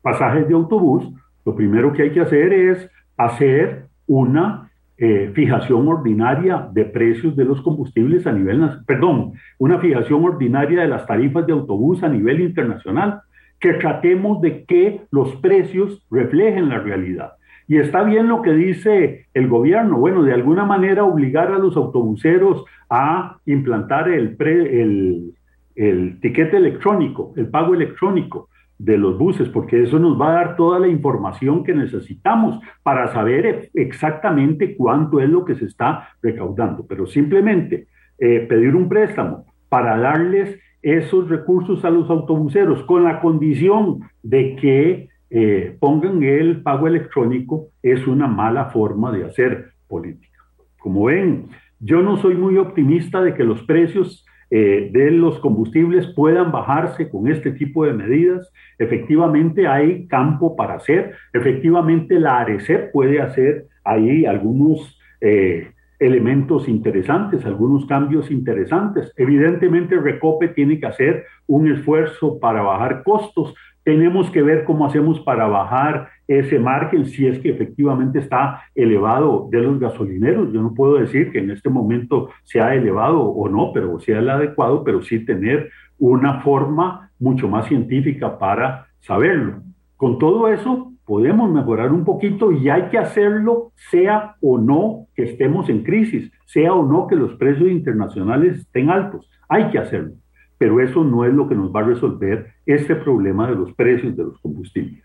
pasajes de autobús, lo primero que hay que hacer es hacer una eh, fijación ordinaria de precios de los combustibles a nivel, perdón, una fijación ordinaria de las tarifas de autobús a nivel internacional, que tratemos de que los precios reflejen la realidad. Y está bien lo que dice el gobierno, bueno, de alguna manera obligar a los autobuseros a implantar el, el, el tiquete electrónico, el pago electrónico de los buses, porque eso nos va a dar toda la información que necesitamos para saber exactamente cuánto es lo que se está recaudando. Pero simplemente eh, pedir un préstamo para darles esos recursos a los autobuseros con la condición de que eh, pongan el pago electrónico es una mala forma de hacer política. Como ven, yo no soy muy optimista de que los precios eh, de los combustibles puedan bajarse con este tipo de medidas. Efectivamente hay campo para hacer, efectivamente la ARECEP puede hacer ahí algunos eh, elementos interesantes, algunos cambios interesantes. Evidentemente Recope tiene que hacer un esfuerzo para bajar costos, tenemos que ver cómo hacemos para bajar ese margen, si es que efectivamente está elevado de los gasolineros. Yo no puedo decir que en este momento sea elevado o no, pero sea el adecuado, pero sí tener una forma mucho más científica para saberlo. Con todo eso, podemos mejorar un poquito y hay que hacerlo, sea o no que estemos en crisis, sea o no que los precios internacionales estén altos. Hay que hacerlo pero eso no es lo que nos va a resolver este problema de los precios de los combustibles.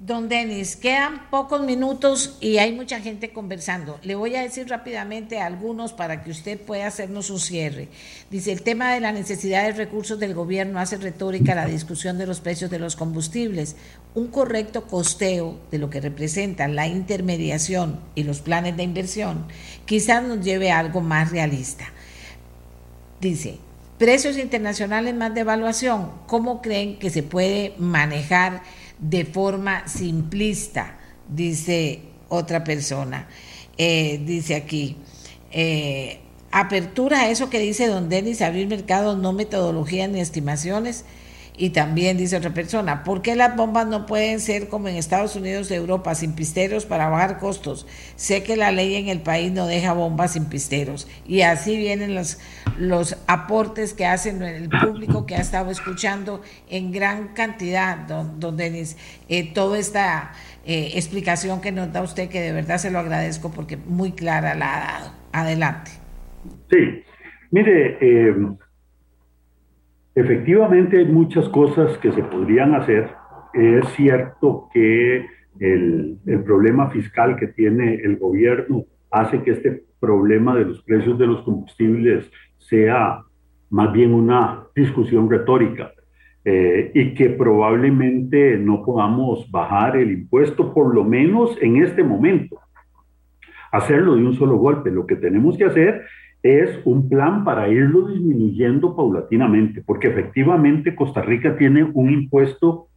Don Denis, quedan pocos minutos y hay mucha gente conversando. Le voy a decir rápidamente a algunos para que usted pueda hacernos un cierre. Dice, el tema de la necesidad de recursos del gobierno hace retórica la discusión de los precios de los combustibles. Un correcto costeo de lo que representa la intermediación y los planes de inversión quizás nos lleve a algo más realista. Dice, precios internacionales más devaluación, ¿cómo creen que se puede manejar de forma simplista? Dice otra persona. Eh, dice aquí, eh, apertura a eso que dice don Denis, abrir mercados, no metodologías ni estimaciones. Y también dice otra persona, ¿por qué las bombas no pueden ser como en Estados Unidos de Europa, sin pisteros para bajar costos? Sé que la ley en el país no deja bombas sin pisteros. Y así vienen los, los aportes que hacen el público que ha estado escuchando en gran cantidad, don, don Denis, eh, toda esta eh, explicación que nos da usted, que de verdad se lo agradezco porque muy clara la ha dado. Adelante. Sí, mire, eh, Efectivamente, hay muchas cosas que se podrían hacer. Es cierto que el, problema fiscal que tiene el gobierno hace que este problema de los precios de los combustibles sea más bien una discusión retórica eh, y que probablemente no podamos bajar el impuesto, por lo menos en este momento. Hacerlo de un solo golpe. Lo que tenemos que hacer es un plan para irlo disminuyendo paulatinamente, porque efectivamente Costa Rica tiene un impuesto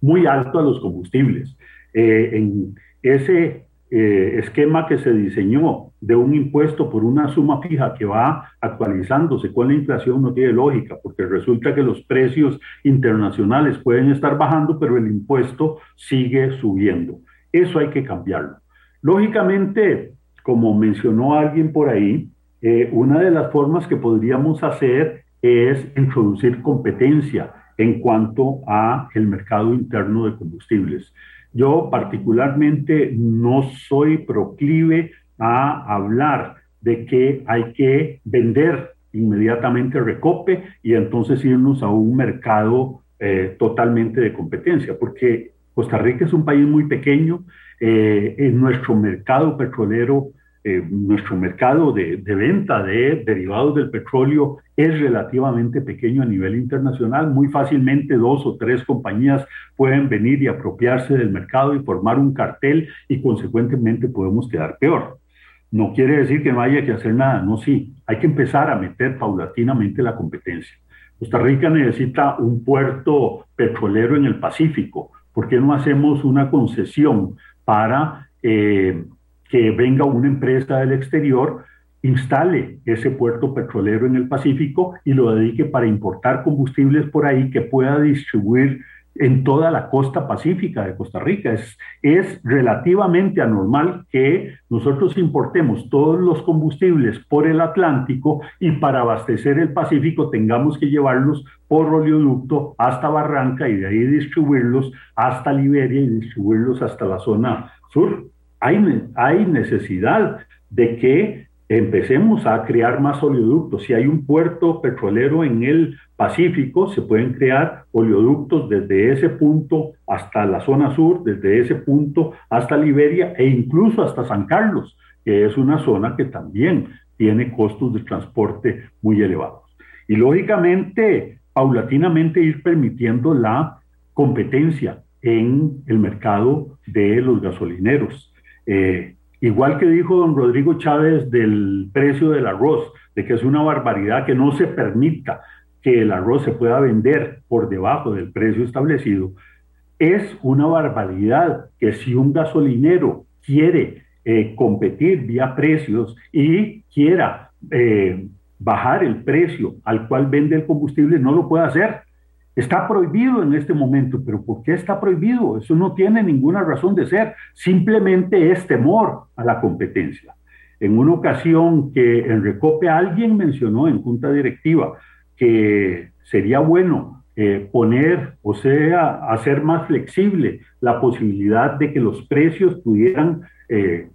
muy alto a los combustibles. Eh, en ese eh, esquema que se diseñó de un impuesto por una suma fija que va actualizándose con la inflación no tiene lógica, porque resulta que los precios internacionales pueden estar bajando, pero el impuesto sigue subiendo. Eso hay que cambiarlo. Lógicamente, como mencionó alguien por ahí, eh, una de las formas que podríamos hacer es introducir competencia en cuanto a el mercado interno de combustibles. Yo particularmente no soy proclive a hablar de que hay que vender inmediatamente recope y entonces irnos a un mercado eh, totalmente de competencia, porque Costa Rica es un país muy pequeño, eh, en nuestro mercado petrolero, eh, nuestro mercado de, venta de derivados del petróleo es relativamente pequeño a nivel internacional. Muy fácilmente dos o tres compañías pueden venir y apropiarse del mercado y formar un cartel y consecuentemente podemos quedar peor. No quiere decir que no haya que hacer nada, no, sí, hay que empezar a meter paulatinamente la competencia. Costa Rica necesita un puerto petrolero en el Pacífico. ¿Por qué no hacemos una concesión para eh, que venga una empresa del exterior, instale ese puerto petrolero en el Pacífico y lo dedique para importar combustibles por ahí que pueda distribuir en toda la costa pacífica de Costa Rica. Es, es relativamente anormal que nosotros importemos todos los combustibles por el Atlántico y para abastecer el Pacífico tengamos que llevarlos por oleoducto hasta Barranca y de ahí distribuirlos hasta Liberia y distribuirlos hasta la zona sur. Hay, hay necesidad de que empecemos a crear más oleoductos. Si hay un puerto petrolero en el Pacífico, se pueden crear oleoductos desde ese punto hasta la zona sur, desde ese punto hasta Liberia e incluso hasta San Carlos, que es una zona que también tiene costos de transporte muy elevados. Y lógicamente, paulatinamente ir permitiendo la competencia en el mercado de los gasolineros. Eh, Igual que dijo don Rodrigo Chávez del precio del arroz, de que es una barbaridad que no se permita que el arroz se pueda vender por debajo del precio establecido, es una barbaridad que si un gasolinero quiere eh, competir vía precios y quiera eh, bajar el precio al cual vende el combustible, no lo puede hacer Está prohibido en este momento, pero ¿por qué está prohibido? Eso no tiene ninguna razón de ser, simplemente es temor a la competencia. En una ocasión que en Recope alguien mencionó en junta directiva que sería bueno eh, poner, o sea, hacer más flexible la posibilidad de que los precios pudieran eh,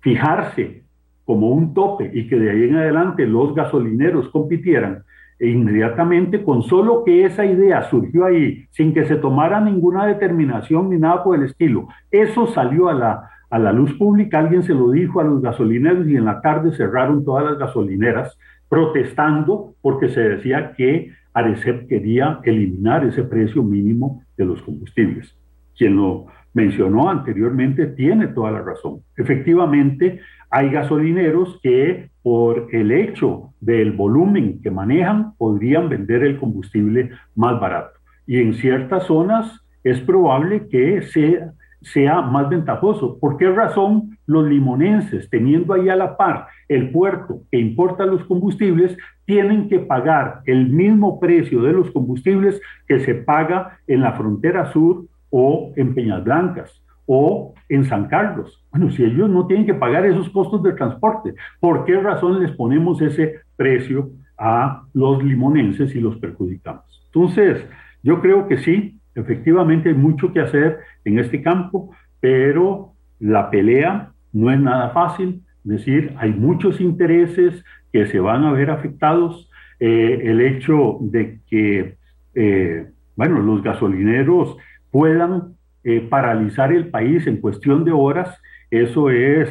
fijarse como un tope y que de ahí en adelante los gasolineros compitieran, e inmediatamente, con solo que esa idea surgió ahí, sin que se tomara ninguna determinación ni nada por el estilo, eso salió a la, a la luz pública, alguien se lo dijo a los gasolineros y en la tarde cerraron todas las gasolineras protestando porque se decía que Arecep quería eliminar ese precio mínimo de los combustibles. Quien lo mencionó anteriormente tiene toda la razón. Efectivamente, hay gasolineros que por el hecho del volumen que manejan podrían vender el combustible más barato. Y en ciertas zonas es probable que sea, más ventajoso. ¿Por qué razón los limonenses, teniendo ahí a la par el puerto que importa los combustibles, tienen que pagar el mismo precio de los combustibles que se paga en la frontera sur o en Peñas Blancas? O en San Carlos. Bueno, si ellos no tienen que pagar esos costos de transporte, ¿por qué razón les ponemos ese precio a los limonenses y los perjudicamos? Entonces, yo creo que sí, efectivamente hay mucho que hacer en este campo, pero la pelea no es nada fácil, es decir, hay muchos intereses que se van a ver afectados. Eh, el hecho de que, eh, bueno, los gasolineros puedan eh, paralizar el país en cuestión de horas, eso es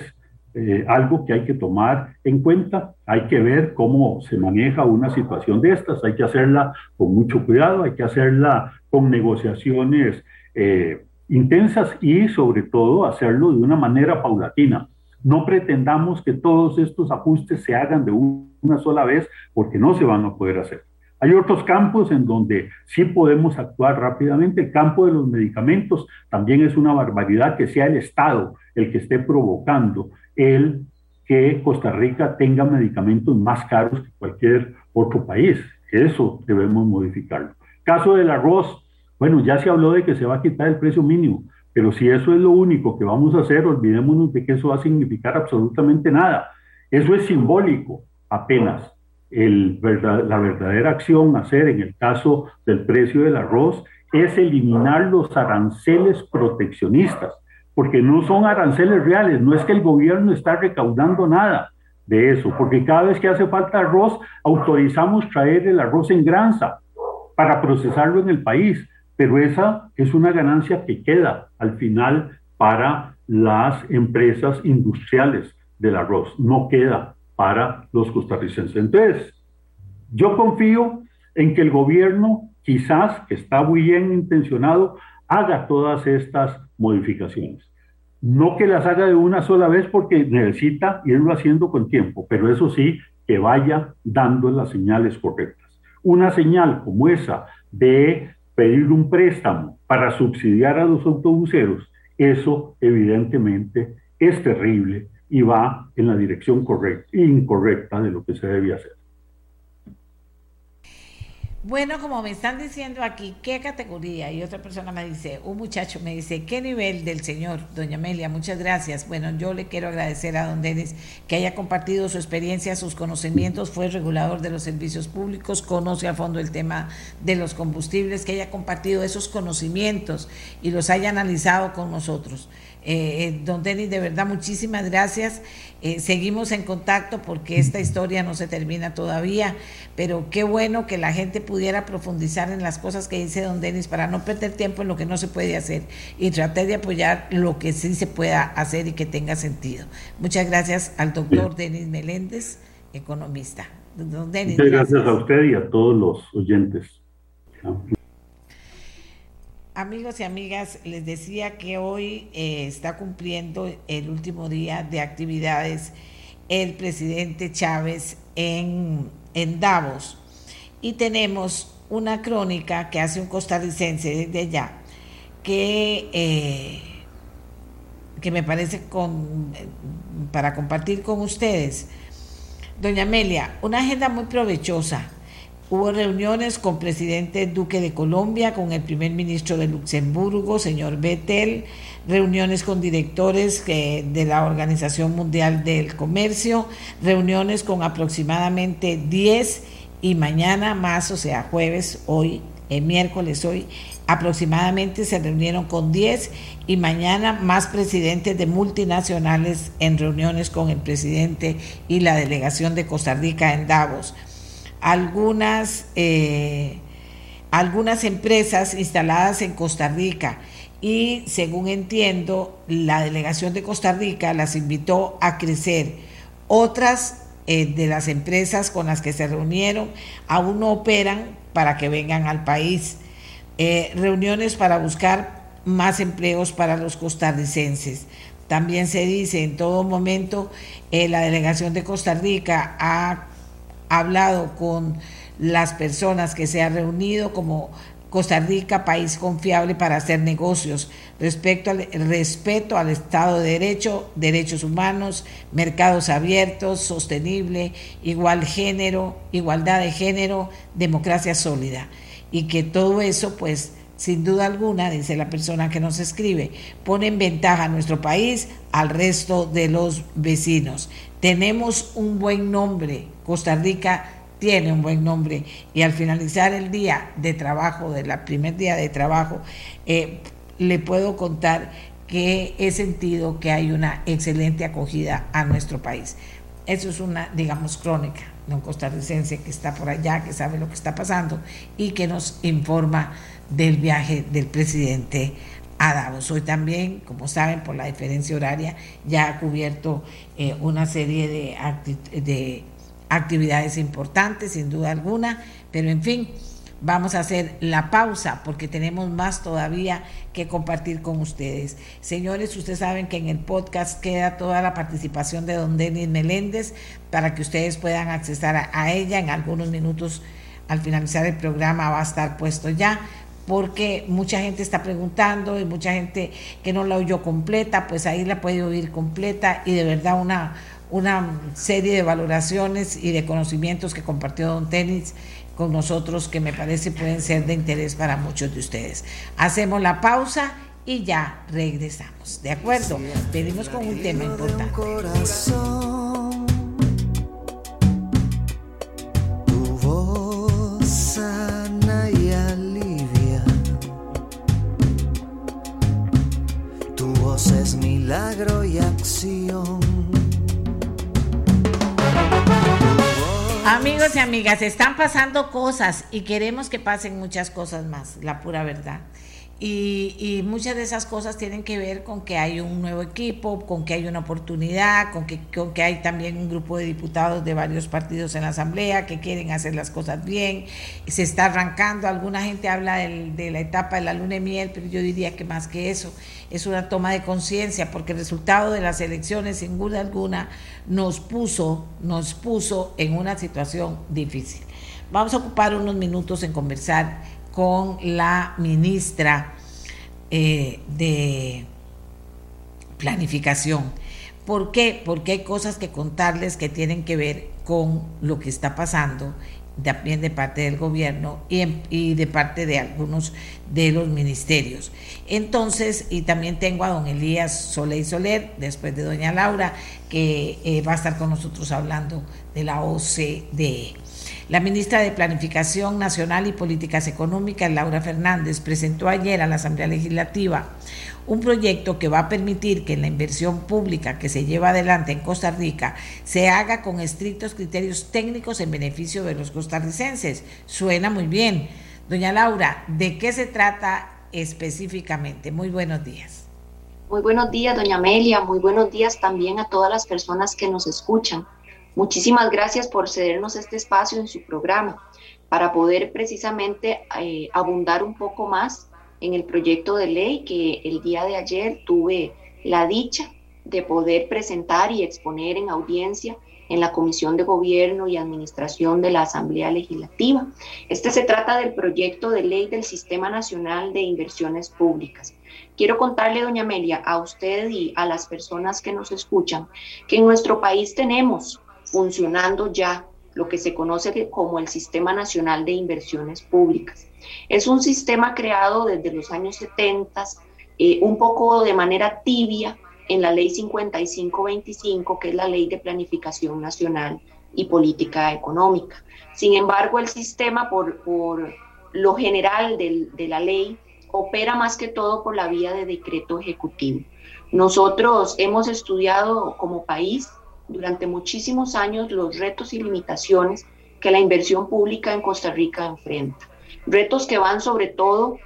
eh, algo que hay que tomar en cuenta. Hay que ver cómo se maneja una situación de estas, hay que hacerla con mucho cuidado, hay que hacerla con negociaciones eh, intensas y sobre todo hacerlo de una manera paulatina. No pretendamos que todos estos ajustes se hagan de una sola vez porque no se van a poder hacer. Hay otros campos en donde sí podemos actuar rápidamente. El campo de los medicamentos también es una barbaridad que sea el Estado el que esté provocando el que Costa Rica tenga medicamentos más caros que cualquier otro país. Eso debemos modificarlo. Caso del arroz, bueno, ya se habló de que se va a quitar el precio mínimo, pero si eso es lo único que vamos a hacer, olvidémonos de que eso va a significar absolutamente nada. Eso es simbólico apenas la verdadera acción a hacer en el caso del precio del arroz es eliminar los aranceles proteccionistas, porque no son aranceles reales, no es que el gobierno está recaudando nada de eso, porque cada vez que hace falta arroz, autorizamos traer el arroz en granza para procesarlo en el país, pero esa es una ganancia que queda al final para las empresas industriales del arroz, no queda para los costarricenses. Entonces, yo confío en que el gobierno, quizás, que está muy bien intencionado, haga todas estas modificaciones. No que las haga de una sola vez porque necesita irlo haciendo con tiempo, pero eso sí, que vaya dando las señales correctas. Una señal como esa de pedir un préstamo para subsidiar a los autobuseros, eso evidentemente es terrible y va en la dirección correcta, incorrecta de lo que se debe hacer. Bueno, como me están diciendo aquí, ¿qué categoría? Y otra persona me dice, un muchacho me dice, ¿qué nivel del señor? Doña Amelia, muchas gracias. Bueno, yo le quiero agradecer a don Denis que haya compartido su experiencia, sus conocimientos, fue regulador de los servicios públicos, conoce a fondo el tema de los combustibles, que haya compartido esos conocimientos y los haya analizado con nosotros. Eh, eh, don Denis, de verdad, muchísimas gracias. Eh, seguimos en contacto porque esta historia no se termina todavía, pero qué bueno que la gente pudiera profundizar en las cosas que dice don Denis para no perder tiempo en lo que no se puede hacer y tratar de apoyar lo que sí se pueda hacer y que tenga sentido. Muchas gracias al doctor Denis Meléndez, economista. Don Denis, Muchas gracias a usted y a todos los oyentes. Amigos y amigas, les decía que hoy eh, está cumpliendo el último día de actividades el presidente Chávez en, en Davos y tenemos una crónica que hace un costarricense desde allá que, eh, que me parece con, para compartir con ustedes. Doña Amelia, una agenda muy provechosa Hubo reuniones con presidente Duque de Colombia, con el primer ministro de Luxemburgo, señor Bettel, reuniones con directores eh, de la Organización Mundial del Comercio, reuniones con aproximadamente 10 y mañana más, o sea, jueves, hoy, el miércoles hoy, aproximadamente se reunieron con 10 y mañana más presidentes de multinacionales en reuniones con el presidente y la delegación de Costa Rica en Davos algunas, eh, algunas empresas instaladas en Costa Rica y según entiendo, la delegación de Costa Rica las invitó a crecer. Otras eh, de las empresas con las que se reunieron aún no operan para que vengan al país. Eh, reuniones para buscar más empleos para los costarricenses. También se dice en todo momento, la delegación de Costa Rica ha hablado con las personas que se han reunido como Costa Rica, país confiable para hacer negocios, respecto al respeto al Estado de Derecho, derechos humanos, mercados abiertos, sostenible, igual género, igualdad de género, democracia sólida. Y que todo eso, pues, sin duda alguna, dice la persona que nos escribe, pone en ventaja a nuestro país al resto de los vecinos. Tenemos un buen nombre, Costa Rica tiene un buen nombre y al finalizar el día de trabajo, del primer día de trabajo, eh, le puedo contar que he sentido que hay una excelente acogida a nuestro país. Eso es una, digamos, crónica de un costarricense que está por allá, que sabe lo que está pasando y que nos informa del viaje del presidente a Davos. Hoy también, como saben, por la diferencia horaria, ya ha cubierto eh, una serie de, de actividades importantes, sin duda alguna, pero en fin, vamos a hacer la pausa porque tenemos más todavía que compartir con ustedes. Señores, ustedes saben que en el podcast queda toda la participación de don Denis Meléndez para que ustedes puedan accesar a ella en algunos minutos. Al finalizar el programa va a estar puesto ya porque mucha gente está preguntando y mucha gente que no la oyó completa, pues ahí la puede oír completa y de verdad una, una serie de valoraciones y de conocimientos que compartió Don Tenis con nosotros que me parece pueden ser de interés para muchos de ustedes. Hacemos la pausa y ya regresamos. ¿De acuerdo? Venimos con un tema importante. Es milagro y acción. Amigos y amigas, están pasando cosas y queremos que pasen muchas cosas más, la pura verdad. Y, muchas de esas cosas tienen que ver con que hay un nuevo equipo, con que hay una oportunidad, con que, con que hay también un grupo de diputados de varios partidos en la Asamblea que quieren hacer las cosas bien. Se está arrancando, alguna gente habla de la etapa de la luna de miel, pero yo diría que más que eso, es una toma de conciencia, porque el resultado de las elecciones, sin duda alguna, nos puso, nos puso en una situación difícil. Vamos a ocupar unos minutos en conversar con la ministra eh, de Planificación. ¿Por qué? Porque hay cosas que contarles que tienen que ver con lo que está pasando también de parte del gobierno y, de parte de algunos de los ministerios. Entonces, y también tengo a don Elías Soleil Soler, después de doña Laura, que eh, va a estar con nosotros hablando de la OCDE. La ministra de Planificación Nacional y Políticas Económicas, Laura Fernández, presentó ayer a la Asamblea Legislativa un proyecto que va a permitir que la inversión pública que se lleva adelante en Costa Rica se haga con estrictos criterios técnicos en beneficio de los costarricenses. Suena muy bien. Doña Laura, ¿de qué se trata específicamente? Muy buenos días. Muy buenos días, doña Amelia. Muy buenos días también a todas las personas que nos escuchan. Muchísimas gracias por cedernos este espacio en su programa para poder precisamente eh, abundar un poco más en el proyecto de ley que el día de ayer tuve la dicha de poder presentar y exponer en audiencia en la Comisión de Gobierno y Administración de la Asamblea Legislativa. Este se trata del proyecto de ley del Sistema Nacional de Inversiones Públicas. Quiero contarle, doña Amelia, a usted y a las personas que nos escuchan, que en nuestro país tenemos funcionando ya lo que se conoce como el Sistema Nacional de Inversiones Públicas. Es un sistema creado desde los años 70, eh, un poco de manera tibia en la Ley 5525, que es la Ley de Planificación Nacional y Política Económica. Sin embargo, el sistema, por, por lo general de la ley, opera más que todo por la vía de decreto ejecutivo. Nosotros hemos estudiado como país durante muchísimos años los retos y limitaciones que la inversión pública en Costa Rica enfrenta. Retos que van sobre todo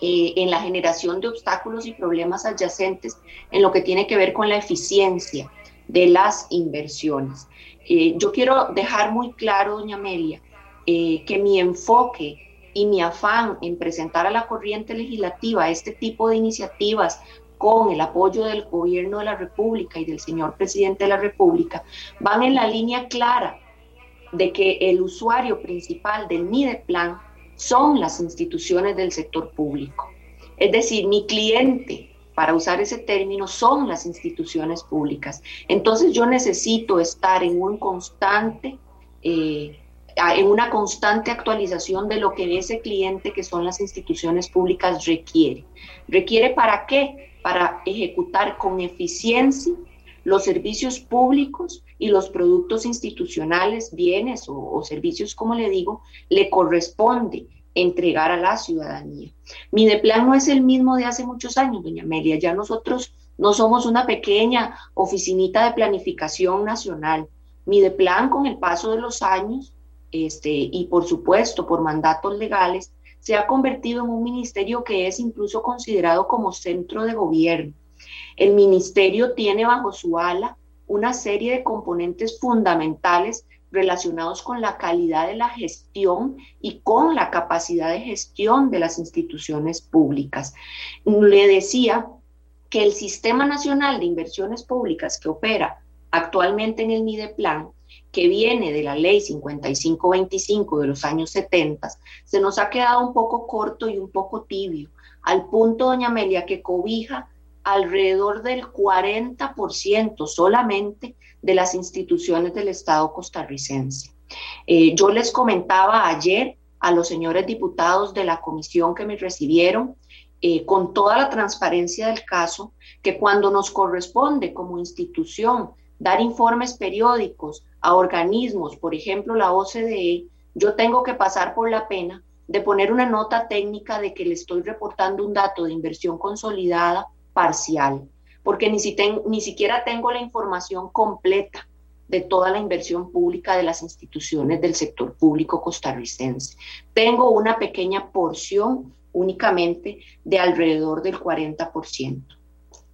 eh, en la generación de obstáculos y problemas adyacentes en lo que tiene que ver con la eficiencia de las inversiones. Eh, yo quiero dejar muy claro, doña Amelia, eh, que mi enfoque y mi afán en presentar a la corriente legislativa este tipo de iniciativas con el apoyo del gobierno de la República y del señor presidente de la República, van en la línea clara de que el usuario principal del plan son las instituciones del sector público. Es decir, mi cliente, para usar ese término, son las instituciones públicas. Entonces yo necesito estar en un constante... Eh, en una constante actualización de lo que ese cliente, que son las instituciones públicas, requiere. ¿Requiere para qué? Para ejecutar con eficiencia los servicios públicos y los productos institucionales, bienes o, servicios, como le digo, le corresponde entregar a la ciudadanía. Mideplan no es el mismo de hace muchos años, doña Amelia. Ya nosotros no somos una pequeña oficinita de planificación nacional. Mideplan, con el paso de los años, este, y por supuesto por mandatos legales, se ha convertido en un ministerio que es incluso considerado como centro de gobierno. El ministerio tiene bajo su ala una serie de componentes fundamentales relacionados con la calidad de la gestión y con la capacidad de gestión de las instituciones públicas. Le decía que el Sistema Nacional de Inversiones Públicas que opera actualmente en el MIDEPLAN que viene de la ley 5525 de los años 70, se nos ha quedado un poco corto y un poco tibio, al punto, doña Amelia, que cobija alrededor del 40% solamente de las instituciones del Estado costarricense. Eh, yo les comentaba ayer a los señores diputados de la comisión que me recibieron, eh, con toda la transparencia del caso, que cuando nos corresponde como institución dar informes periódicos a organismos, por ejemplo la OCDE, yo tengo que pasar por la pena de poner una nota técnica de que le estoy reportando un dato de inversión consolidada parcial, porque ni, si ni siquiera tengo la información completa de toda la inversión pública de las instituciones del sector público costarricense. Tengo una pequeña porción únicamente de alrededor del 40%.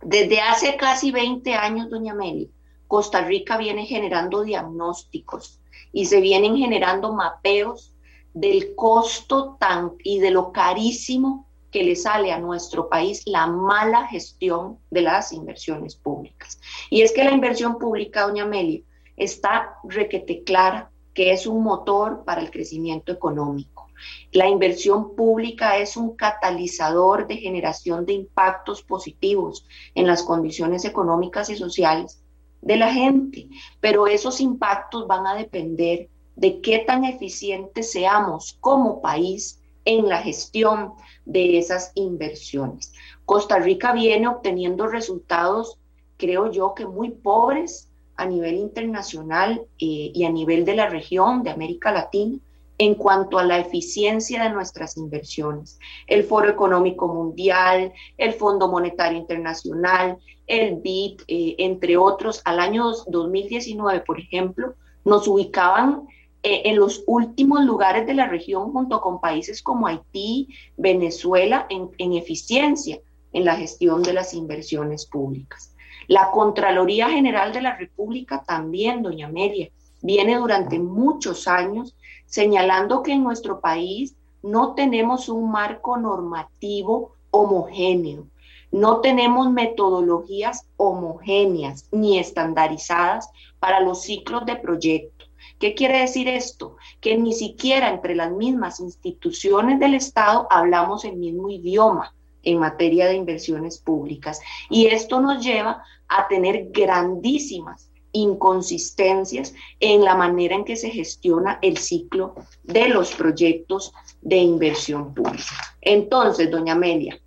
Desde hace casi 20 años, doña Meli, Costa Rica viene generando diagnósticos y se vienen generando mapeos del costo tan y de lo carísimo que le sale a nuestro país la mala gestión de las inversiones públicas. Y es que la inversión pública, doña Amelia, está requete clara que es un motor para el crecimiento económico. La inversión pública es un catalizador de generación de impactos positivos en las condiciones económicas y sociales de la gente, pero esos impactos van a depender de qué tan eficientes seamos como país en la gestión de esas inversiones. Costa Rica viene obteniendo resultados, creo yo, que muy pobres a nivel internacional eh, y a nivel de la región de América Latina en cuanto a la eficiencia de nuestras inversiones. El Foro Económico Mundial, el Fondo Monetario Internacional, el BID, eh, entre otros, al año 2019, por ejemplo, nos ubicaban eh, en los últimos lugares de la región junto con países como Haití, Venezuela, en, en eficiencia en la gestión de las inversiones públicas. La Contraloría General de la República también, doña Amelia, viene durante muchos años señalando que en nuestro país no tenemos un marco normativo homogéneo, no tenemos metodologías homogéneas ni estandarizadas para los ciclos de proyecto. ¿Qué quiere decir esto? Que ni siquiera entre las mismas instituciones del Estado hablamos el mismo idioma en materia de inversiones públicas. Y esto nos lleva a tener grandísimas inconsistencias en la manera en que se gestiona el ciclo de los proyectos de inversión pública. Entonces, doña Amelia,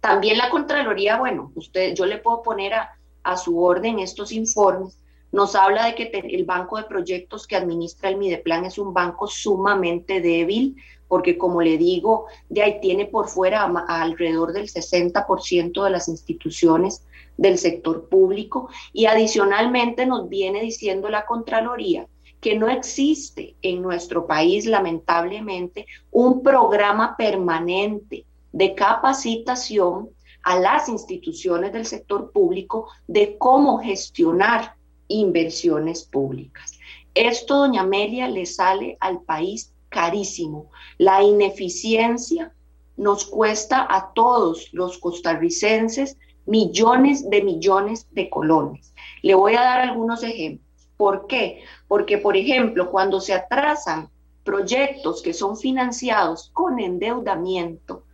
también la Contraloría, bueno, usted, yo le puedo poner a, a su orden estos informes, nos habla de que el banco de proyectos que administra el Mideplan es un banco sumamente débil, porque como le digo, de ahí tiene por fuera alrededor del 60% de las instituciones del sector público y adicionalmente nos viene diciendo la Contraloría que no existe en nuestro país, lamentablemente, un programa permanente de capacitación a las instituciones del sector público de cómo gestionar inversiones públicas. Esto, doña Amelia, le sale al país carísimo. La ineficiencia nos cuesta a todos los costarricenses millones de millones de colones. Le voy a dar algunos ejemplos. ¿Por qué? Porque, por ejemplo, cuando se atrasan proyectos que son financiados con endeudamiento,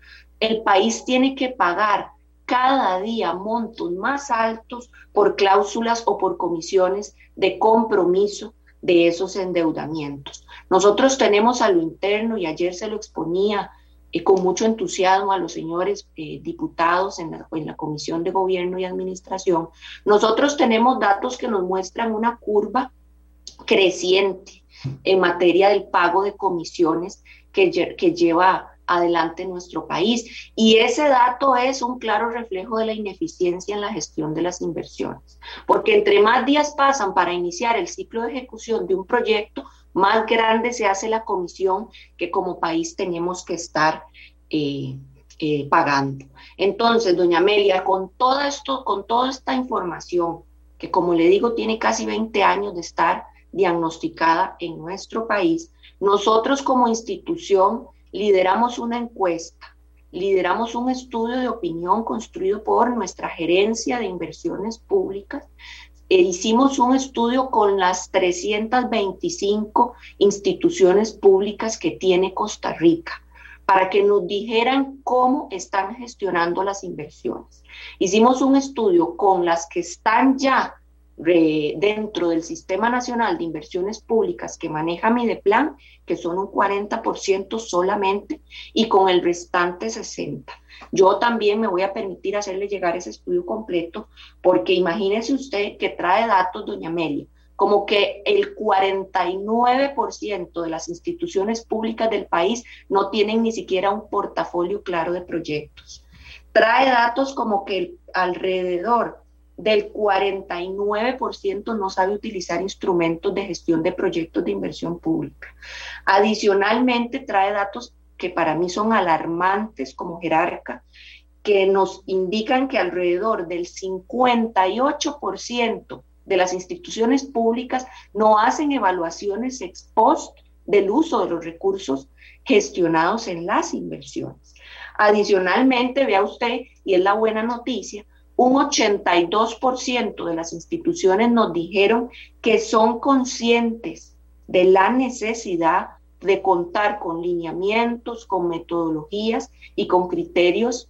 el país tiene que pagar cada día montos más altos por cláusulas o por comisiones de compromiso de esos endeudamientos. Nosotros tenemos a lo interno, y ayer se lo exponía y con mucho entusiasmo a los señores eh, diputados en la, Comisión de Gobierno y Administración, nosotros tenemos datos que nos muestran una curva creciente en materia del pago de comisiones que lleva adelante nuestro país. Y ese dato es un claro reflejo de la ineficiencia en la gestión de las inversiones, porque entre más días pasan para iniciar el ciclo de ejecución de un proyecto, más grande se hace la comisión que como país tenemos que estar eh, eh, pagando. Entonces, doña Amelia, con esto, con toda esta información, que como le digo, tiene casi 20 años de estar diagnosticada en nuestro país, nosotros como institución lideramos una encuesta, lideramos un estudio de opinión construido por nuestra gerencia de inversiones públicas e hicimos un estudio con las 325 instituciones públicas que tiene Costa Rica para que nos dijeran cómo están gestionando las inversiones. Hicimos un estudio con las que están ya dentro del Sistema Nacional de Inversiones Públicas que maneja Mideplan, que son un 40% solamente, y con el restante 60%. Yo también me voy a permitir hacerle llegar ese estudio completo, porque imagínese usted que trae datos, doña Amelia, como que el 49% de las instituciones públicas del país no tienen ni siquiera un portafolio claro de proyectos. Trae datos como que alrededor del 49% no sabe utilizar instrumentos de gestión de proyectos de inversión pública. Adicionalmente, trae datos que para mí son alarmantes como jerarca, que nos indican que alrededor del 58% de las instituciones públicas no hacen evaluaciones ex post del uso de los recursos gestionados en las inversiones. Adicionalmente, vea usted, y es la buena noticia, un 82% de las instituciones nos dijeron que son conscientes de la necesidad de contar con lineamientos, con metodologías y con criterios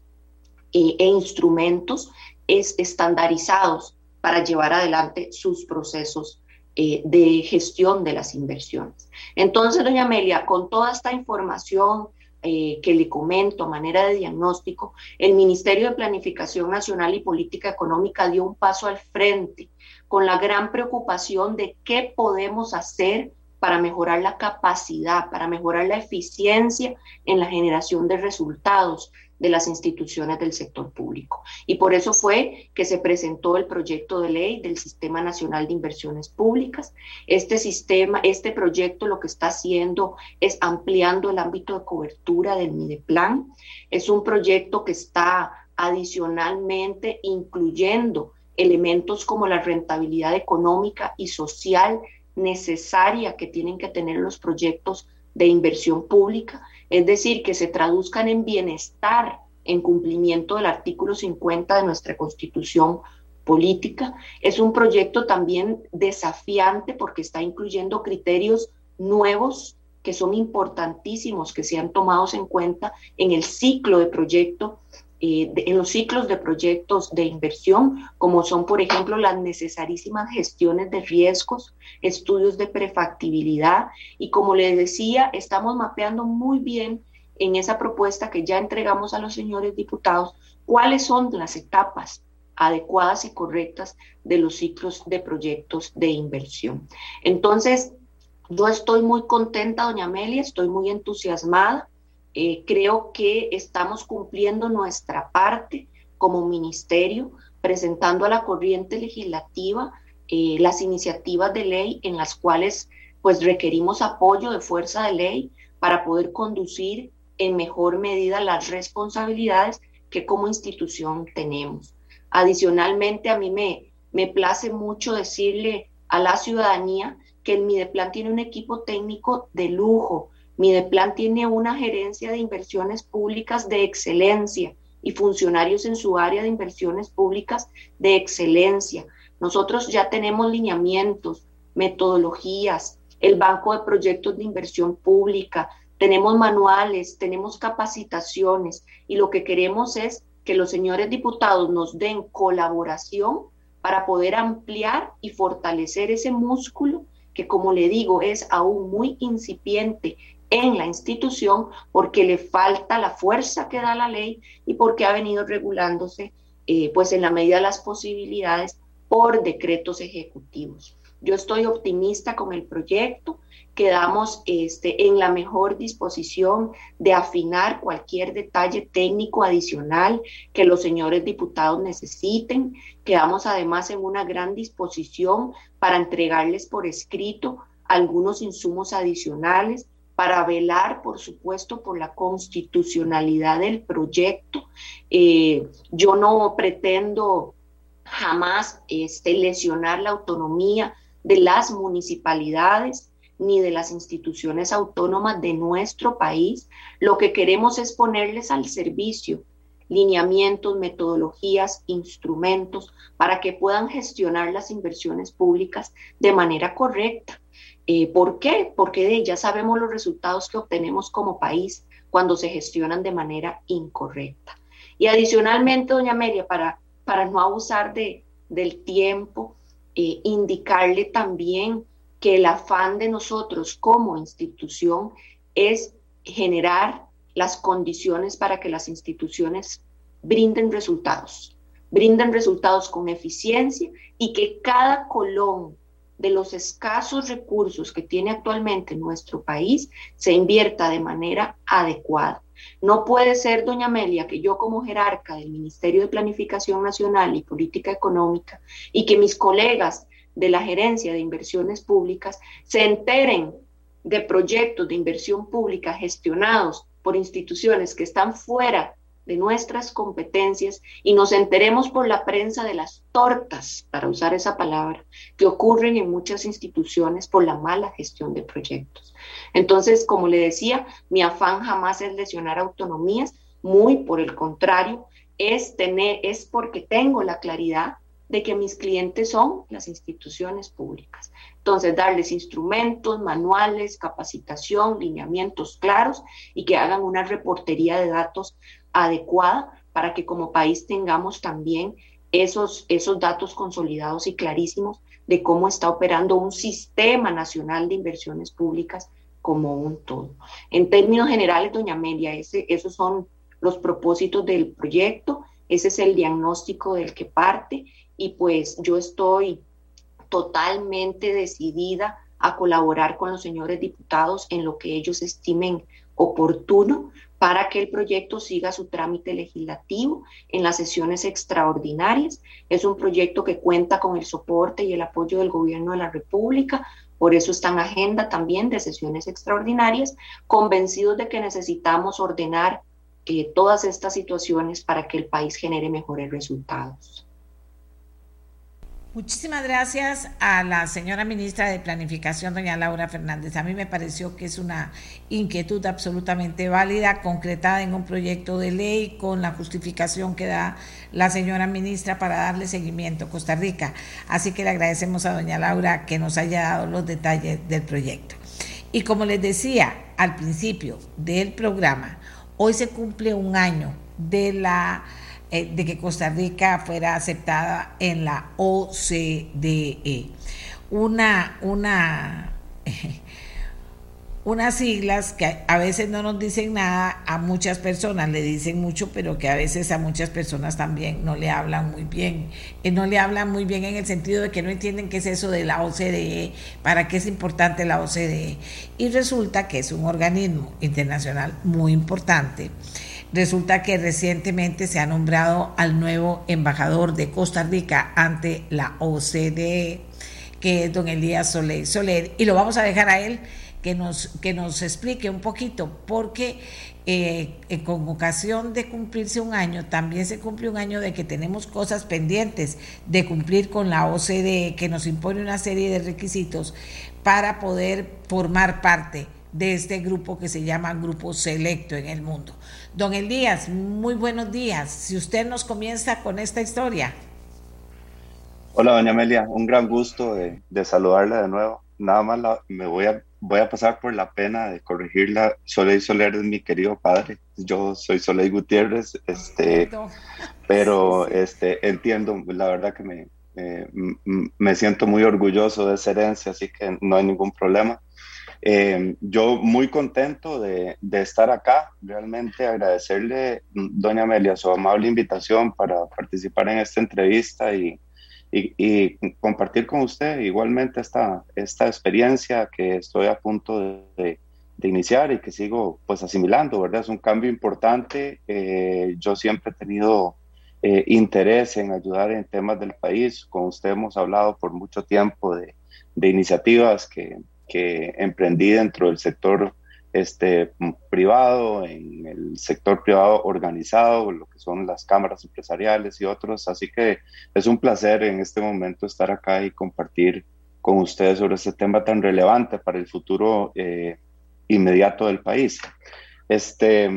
eh, e, instrumentos estandarizados para llevar adelante sus procesos eh, de gestión de las inversiones. Entonces, doña Amelia, con toda esta información eh, que le comento a manera de diagnóstico, el Ministerio de Planificación Nacional y Política Económica dio un paso al frente con la gran preocupación de qué podemos hacer para mejorar la capacidad, para mejorar la eficiencia en la generación de resultados de las instituciones del sector público. Y por eso fue que se presentó el proyecto de ley del Sistema Nacional de Inversiones Públicas. Este sistema, este proyecto lo que está haciendo es ampliando el ámbito de cobertura del Mideplan. Es un proyecto que está adicionalmente incluyendo elementos como la rentabilidad económica y social necesaria que tienen que tener los proyectos de inversión pública es decir, que se traduzcan en bienestar en cumplimiento del artículo 50 de nuestra constitución política. Es un proyecto también desafiante porque está incluyendo criterios nuevos que son importantísimos, que sean tomados en cuenta en el ciclo de proyecto eh, en los ciclos de proyectos de inversión, como son, por ejemplo, las necesarísimas gestiones de riesgos, estudios de prefactibilidad y, como les decía, estamos mapeando muy bien en esa propuesta que ya entregamos a los señores diputados cuáles son las etapas adecuadas y correctas de los ciclos de proyectos de inversión. Entonces, yo estoy muy contenta, doña Amelia, estoy muy entusiasmada eh, creo que estamos cumpliendo nuestra parte como ministerio, presentando a la corriente legislativa eh, las iniciativas de ley en las cuales pues requerimos apoyo de fuerza de ley para poder conducir en mejor medida las responsabilidades que como institución tenemos. Adicionalmente, a mí me, me place mucho decirle a la ciudadanía que el Mideplan tiene un equipo técnico de lujo, Mideplan tiene una gerencia de inversiones públicas de excelencia y funcionarios en su área de inversiones públicas de excelencia. Nosotros ya tenemos lineamientos, metodologías, el banco de proyectos de inversión pública, tenemos manuales, tenemos capacitaciones y lo que queremos es que los señores diputados nos den colaboración para poder ampliar y fortalecer ese músculo que, como le digo, es aún muy incipiente en la institución porque le falta la fuerza que da la ley y porque ha venido regulándose eh, pues en la medida de las posibilidades por decretos ejecutivos. Yo estoy optimista con el proyecto, quedamos este, en la mejor disposición de afinar cualquier detalle técnico adicional que los señores diputados necesiten. Quedamos además en una gran disposición para entregarles por escrito algunos insumos adicionales para velar, por supuesto, por la constitucionalidad del proyecto. Eh, yo no pretendo jamás este, lesionar la autonomía de las municipalidades ni de las instituciones autónomas de nuestro país. Lo que queremos es ponerles al servicio lineamientos, metodologías, instrumentos para que puedan gestionar las inversiones públicas de manera correcta. Eh, ¿Por qué? Porque ya sabemos los resultados que obtenemos como país cuando se gestionan de manera incorrecta. Y adicionalmente, doña Amelia, para, para no abusar de, del tiempo, eh, indicarle también que el afán de nosotros como institución es generar las condiciones para que las instituciones brinden resultados, brinden resultados con eficiencia y que cada colón de los escasos recursos que tiene actualmente nuestro país se invierta de manera adecuada. No puede ser, doña Amelia, que yo como jerarca del Ministerio de Planificación Nacional y Política Económica y que mis colegas de la Gerencia de Inversiones Públicas se enteren de proyectos de inversión pública gestionados por instituciones que están fuera de nuestras competencias y nos enteremos por la prensa de las tortas, para usar esa palabra, que ocurren en muchas instituciones por la mala gestión de proyectos. Entonces, como le decía, mi afán jamás es lesionar autonomías, muy por el contrario, es tener, es porque tengo la claridad de que mis clientes son las instituciones públicas. Entonces, darles instrumentos, manuales, capacitación, lineamientos claros y que hagan una reportería de datos adecuada para que como país tengamos también esos, esos datos consolidados y clarísimos de cómo está operando un sistema nacional de inversiones públicas como un todo. En términos generales, doña Amelia, esos son los propósitos del proyecto, ese es el diagnóstico del que parte y pues yo estoy totalmente decidida a colaborar con los señores diputados en lo que ellos estimen oportuno para que el proyecto siga su trámite legislativo en las sesiones extraordinarias. Es un proyecto que cuenta con el soporte y el apoyo del gobierno de la República, por eso está en agenda también de sesiones extraordinarias, convencidos de que necesitamos ordenar eh, todas estas situaciones para que el país genere mejores resultados. Muchísimas gracias a la señora ministra de Planificación, doña Laura Fernández. A mí me pareció que es una inquietud absolutamente válida, concretada en un proyecto de ley con la justificación que da la señora ministra para darle seguimiento a Costa Rica. Así que le agradecemos a doña Laura que nos haya dado los detalles del proyecto. Y como les decía al principio del programa, hoy se cumple un año de la eh, de que Costa Rica fuera aceptada en la OCDE. Una, una, *laughs* unas siglas que a veces no nos dicen nada a muchas personas, le dicen mucho, pero que a veces a muchas personas también no le hablan muy bien. Eh, no le hablan muy bien en el sentido de que no entienden qué es eso de la OCDE, para qué es importante la OCDE. Y resulta que es un organismo internacional muy importante Resulta que recientemente se ha nombrado al nuevo embajador de Costa Rica ante la OCDE, que es don Elías Soler. Y lo vamos a dejar a él que nos, que nos explique un poquito, porque eh, con ocasión de cumplirse un año, también se cumple un año de que tenemos cosas pendientes de cumplir con la OCDE, que nos impone una serie de requisitos para poder formar parte de este grupo que se llama Grupo Selecto en el mundo. Don Elías, muy buenos días. Si usted nos comienza con esta historia. Hola, doña Amelia, un gran gusto de, saludarla de nuevo. Nada más me voy a, voy a pasar por la pena de corregirla. Soleil Soler es mi querido padre. Yo soy Soleil Gutiérrez, este, pero este, entiendo, la verdad que me, me siento muy orgulloso de esa herencia, así que no hay ningún problema. Eh, yo muy contento de, estar acá, realmente agradecerle, doña Amelia, su amable invitación para participar en esta entrevista y, compartir con usted igualmente esta, esta experiencia que estoy a punto de, iniciar y que sigo pues asimilando, ¿verdad? Es un cambio importante. Eh, yo siempre he tenido eh, interés en ayudar en temas del país. Con usted hemos hablado por mucho tiempo de, de iniciativas que, que emprendí dentro del sector este, privado, en el sector privado organizado, lo que son las cámaras empresariales y otros. Así que es un placer en este momento estar acá y compartir con ustedes sobre este tema tan relevante para el futuro eh, inmediato del país. Este,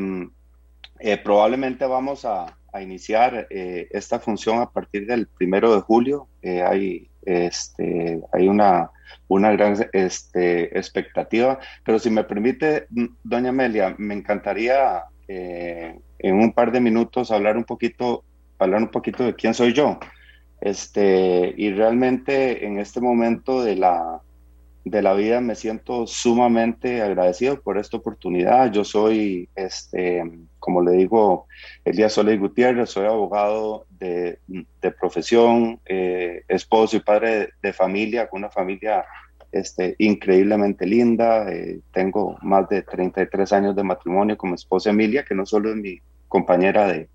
eh, probablemente vamos a, iniciar eh, esta función a partir del primero de julio. hay, este, hay una una gran este, expectativa. Pero si me permite, doña Amelia, me encantaría eh, en un par de minutos hablar un poquito, hablar un poquito de quién soy yo. Este, y realmente en este momento de la, de la vida me siento sumamente agradecido por esta oportunidad. Yo soy, este, como le digo, Elías Soleil Gutiérrez, soy abogado de, de profesión, eh, esposo y padre de, familia, con una familia este, increíblemente linda. Eh, tengo más de 33 años de matrimonio con mi esposa Emilia, que no solo es mi compañera de,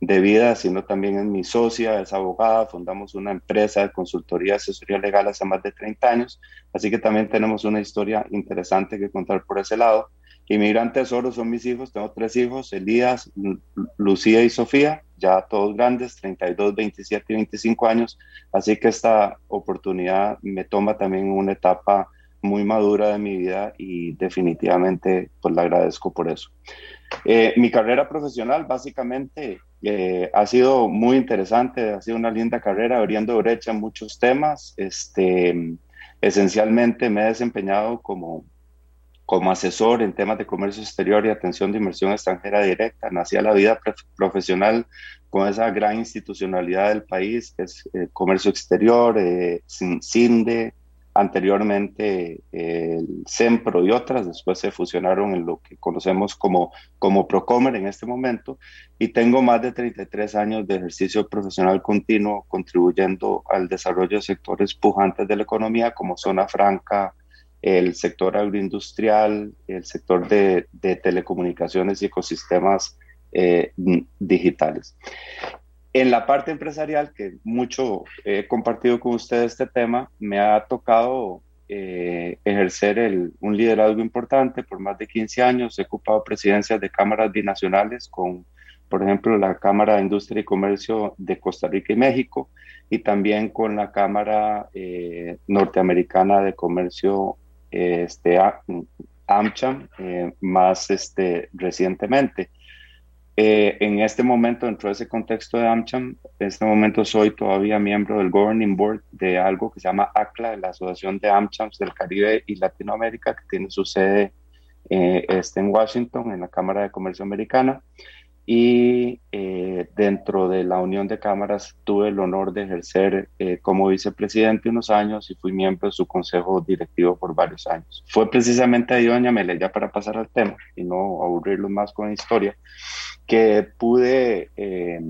de vida, sino también es mi socia, es abogada, fundamos una empresa de consultoría asesoría legal hace más de 30 años, así que también tenemos una historia interesante que contar por ese lado. Inmigrantes Oro son mis hijos, tengo tres hijos, Elías, Lucía y Sofía, ya todos grandes, 32, 27 y 25 años, así que esta oportunidad me toma también una etapa muy madura de mi vida y definitivamente pues le agradezco por eso. Eh, mi carrera profesional básicamente eh, ha sido muy interesante, ha sido una linda carrera abriendo brecha en muchos temas. Este, esencialmente me he desempeñado como, como asesor en temas de comercio exterior y atención de inversión extranjera directa. Nací a la vida profesional con esa gran institucionalidad del país, que es eh, comercio exterior, eh, CINDE, anteriormente el CEMPRO y otras, después se fusionaron en lo que conocemos como, como Procomer en este momento, y tengo más de 33 años de ejercicio profesional continuo contribuyendo al desarrollo de sectores pujantes de la economía como Zona Franca, el sector agroindustrial, el sector de, de telecomunicaciones y ecosistemas eh, digitales. En la parte empresarial, que mucho he compartido con ustedes este tema, me ha tocado eh, ejercer el, un liderazgo importante por más de 15 años. He ocupado presidencias de cámaras binacionales con, por ejemplo, la Cámara de Industria y Comercio de Costa Rica y México y también con la Cámara eh, Norteamericana de Comercio este, AmCham eh, más este, recientemente. Eh, en este momento, dentro de ese contexto de AmCham, en este momento soy todavía miembro del Governing Board de algo que se llama ACLA, la Asociación de AmChams del Caribe y Latinoamérica, que tiene su sede eh, este en Washington, en la Cámara de Comercio Americana y eh, dentro de la Unión de Cámaras tuve el honor de ejercer eh, como vicepresidente unos años y fui miembro de su consejo directivo por varios años. Fue precisamente ahí, doña Mele, ya para pasar al tema y no aburrirlo más con la historia, que pude eh,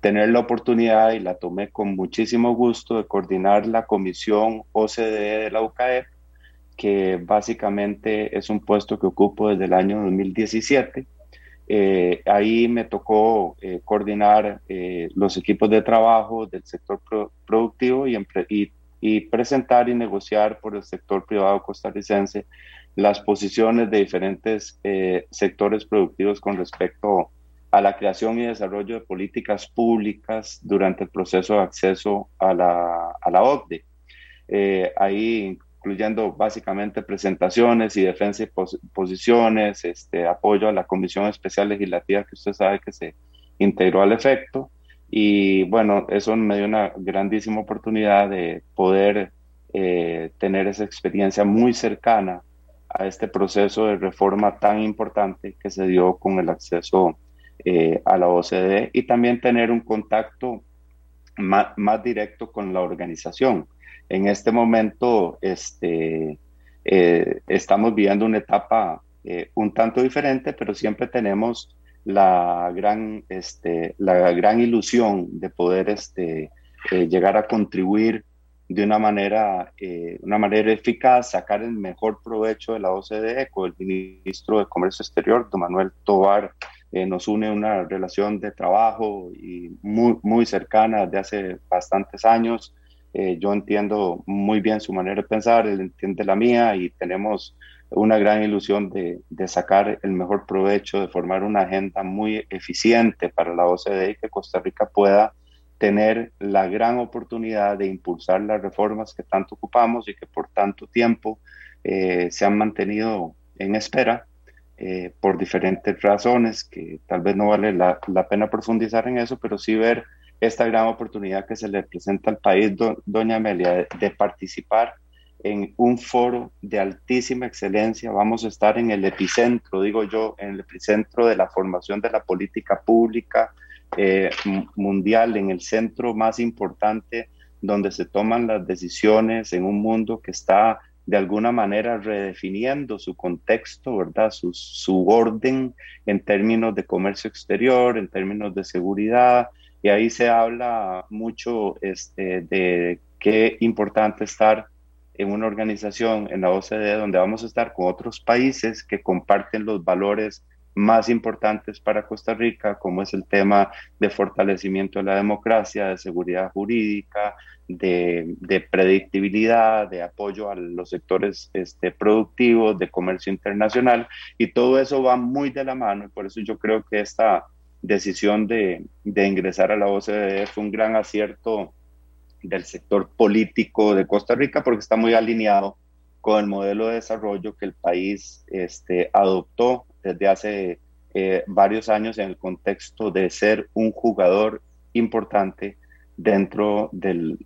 tener la oportunidad y la tomé con muchísimo gusto de coordinar la comisión OCDE de la UCAEP, que básicamente es un puesto que ocupo desde el año 2017 eh, ahí me tocó eh, coordinar eh, los equipos de trabajo del sector productivo y, presentar y negociar por el sector privado costarricense las posiciones de diferentes sectores productivos con respecto a la creación y desarrollo de políticas públicas durante el proceso de acceso a la, a OCDE. ahí incluyendo básicamente presentaciones y defensa y posiciones, este, apoyo a la Comisión Especial Legislativa que usted sabe que se integró al efecto. Y bueno, eso me dio una grandísima oportunidad de poder eh, tener esa experiencia muy cercana a este proceso de reforma tan importante que se dio con el acceso eh, a la OCDE y también tener un contacto más, más directo con la organización en este momento este, eh, estamos viviendo una etapa eh, un tanto diferente, pero siempre tenemos la gran, este, la gran ilusión de poder este, eh, llegar a contribuir de una manera, una manera eficaz, sacar el mejor provecho de la OCDE con el ministro de Comercio Exterior, don Manuel Tobar, nos une una relación de trabajo y muy, muy cercana de hace bastantes años. Eh, yo entiendo muy bien su manera de pensar, él entiende la mía y tenemos una gran ilusión de, de, sacar el mejor provecho, de formar una agenda muy eficiente para la OCDE y que Costa Rica pueda tener la gran oportunidad de impulsar las reformas que tanto ocupamos y que por tanto tiempo eh, se han mantenido en espera eh, por diferentes razones, que tal vez no vale la, la pena profundizar en eso, pero sí ver esta gran oportunidad que se le presenta al país, doña Amelia, de, participar en un foro de altísima excelencia. Vamos a estar en el epicentro, digo yo, en el epicentro de la formación de la política pública eh, mundial, en el centro más importante donde se toman las decisiones en un mundo que está de alguna manera redefiniendo su contexto, ¿verdad? Su, su orden en términos de comercio exterior, en términos de seguridad, y ahí se habla mucho este, de qué importante estar en una organización, en la OCDE, donde vamos a estar con otros países que comparten los valores más importantes para Costa Rica, como es el tema de fortalecimiento de la democracia, de seguridad jurídica, de, predictibilidad, de apoyo a los sectores este, productivos, de comercio internacional, y todo eso va muy de la mano, y por eso yo creo que esta decisión de, ingresar a la OCDE fue un gran acierto del sector político de Costa Rica porque está muy alineado con el modelo de desarrollo que el país este, adoptó desde hace eh, varios años en el contexto de ser un jugador importante dentro del,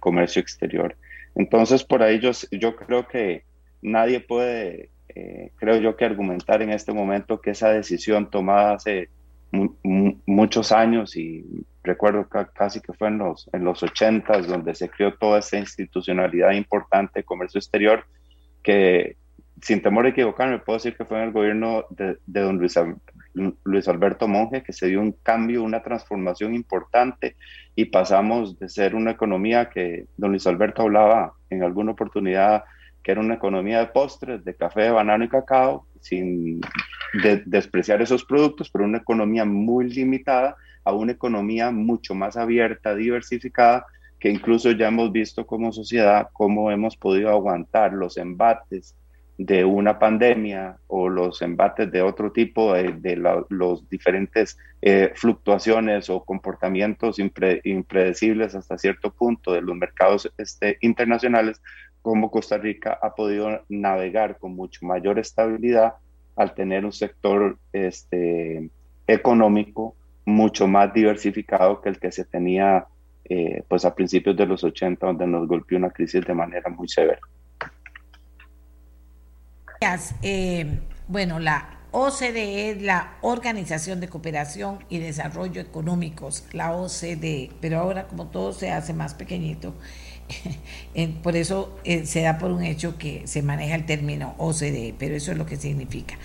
comercio exterior. Entonces, por ahí yo, yo creo que nadie puede eh, creo yo que argumentar en este momento que esa decisión tomada hace muchos años y recuerdo casi que fue en los, en los 80 donde se creó toda esa institucionalidad importante de comercio exterior que sin temor a equivocarme puedo decir que fue en el gobierno de, de don Luis, Luis Alberto Monge que se dio un cambio, una transformación importante y pasamos de ser una economía que don Luis Alberto hablaba en alguna oportunidad que era una economía de postres, de café, de banano y cacao, sin despreciar esos productos, pero una economía muy limitada a una economía mucho más abierta, diversificada, que incluso ya hemos visto como sociedad cómo hemos podido aguantar los embates de una pandemia o los embates de otro tipo de, los diferentes eh, fluctuaciones o comportamientos impredecibles hasta cierto punto de los mercados este, internacionales, como Costa Rica ha podido navegar con mucho mayor estabilidad al tener un sector este, económico mucho más diversificado que el que se tenía eh, pues a principios de los 80, donde nos golpeó una crisis de manera muy severa. Eh, bueno, la OCDE es la Organización de Cooperación y Desarrollo Económicos, la OCDE, pero ahora como todo se hace más pequeñito, *laughs* por eso eh, se da por un hecho que se maneja el término OCDE, pero eso es lo que significa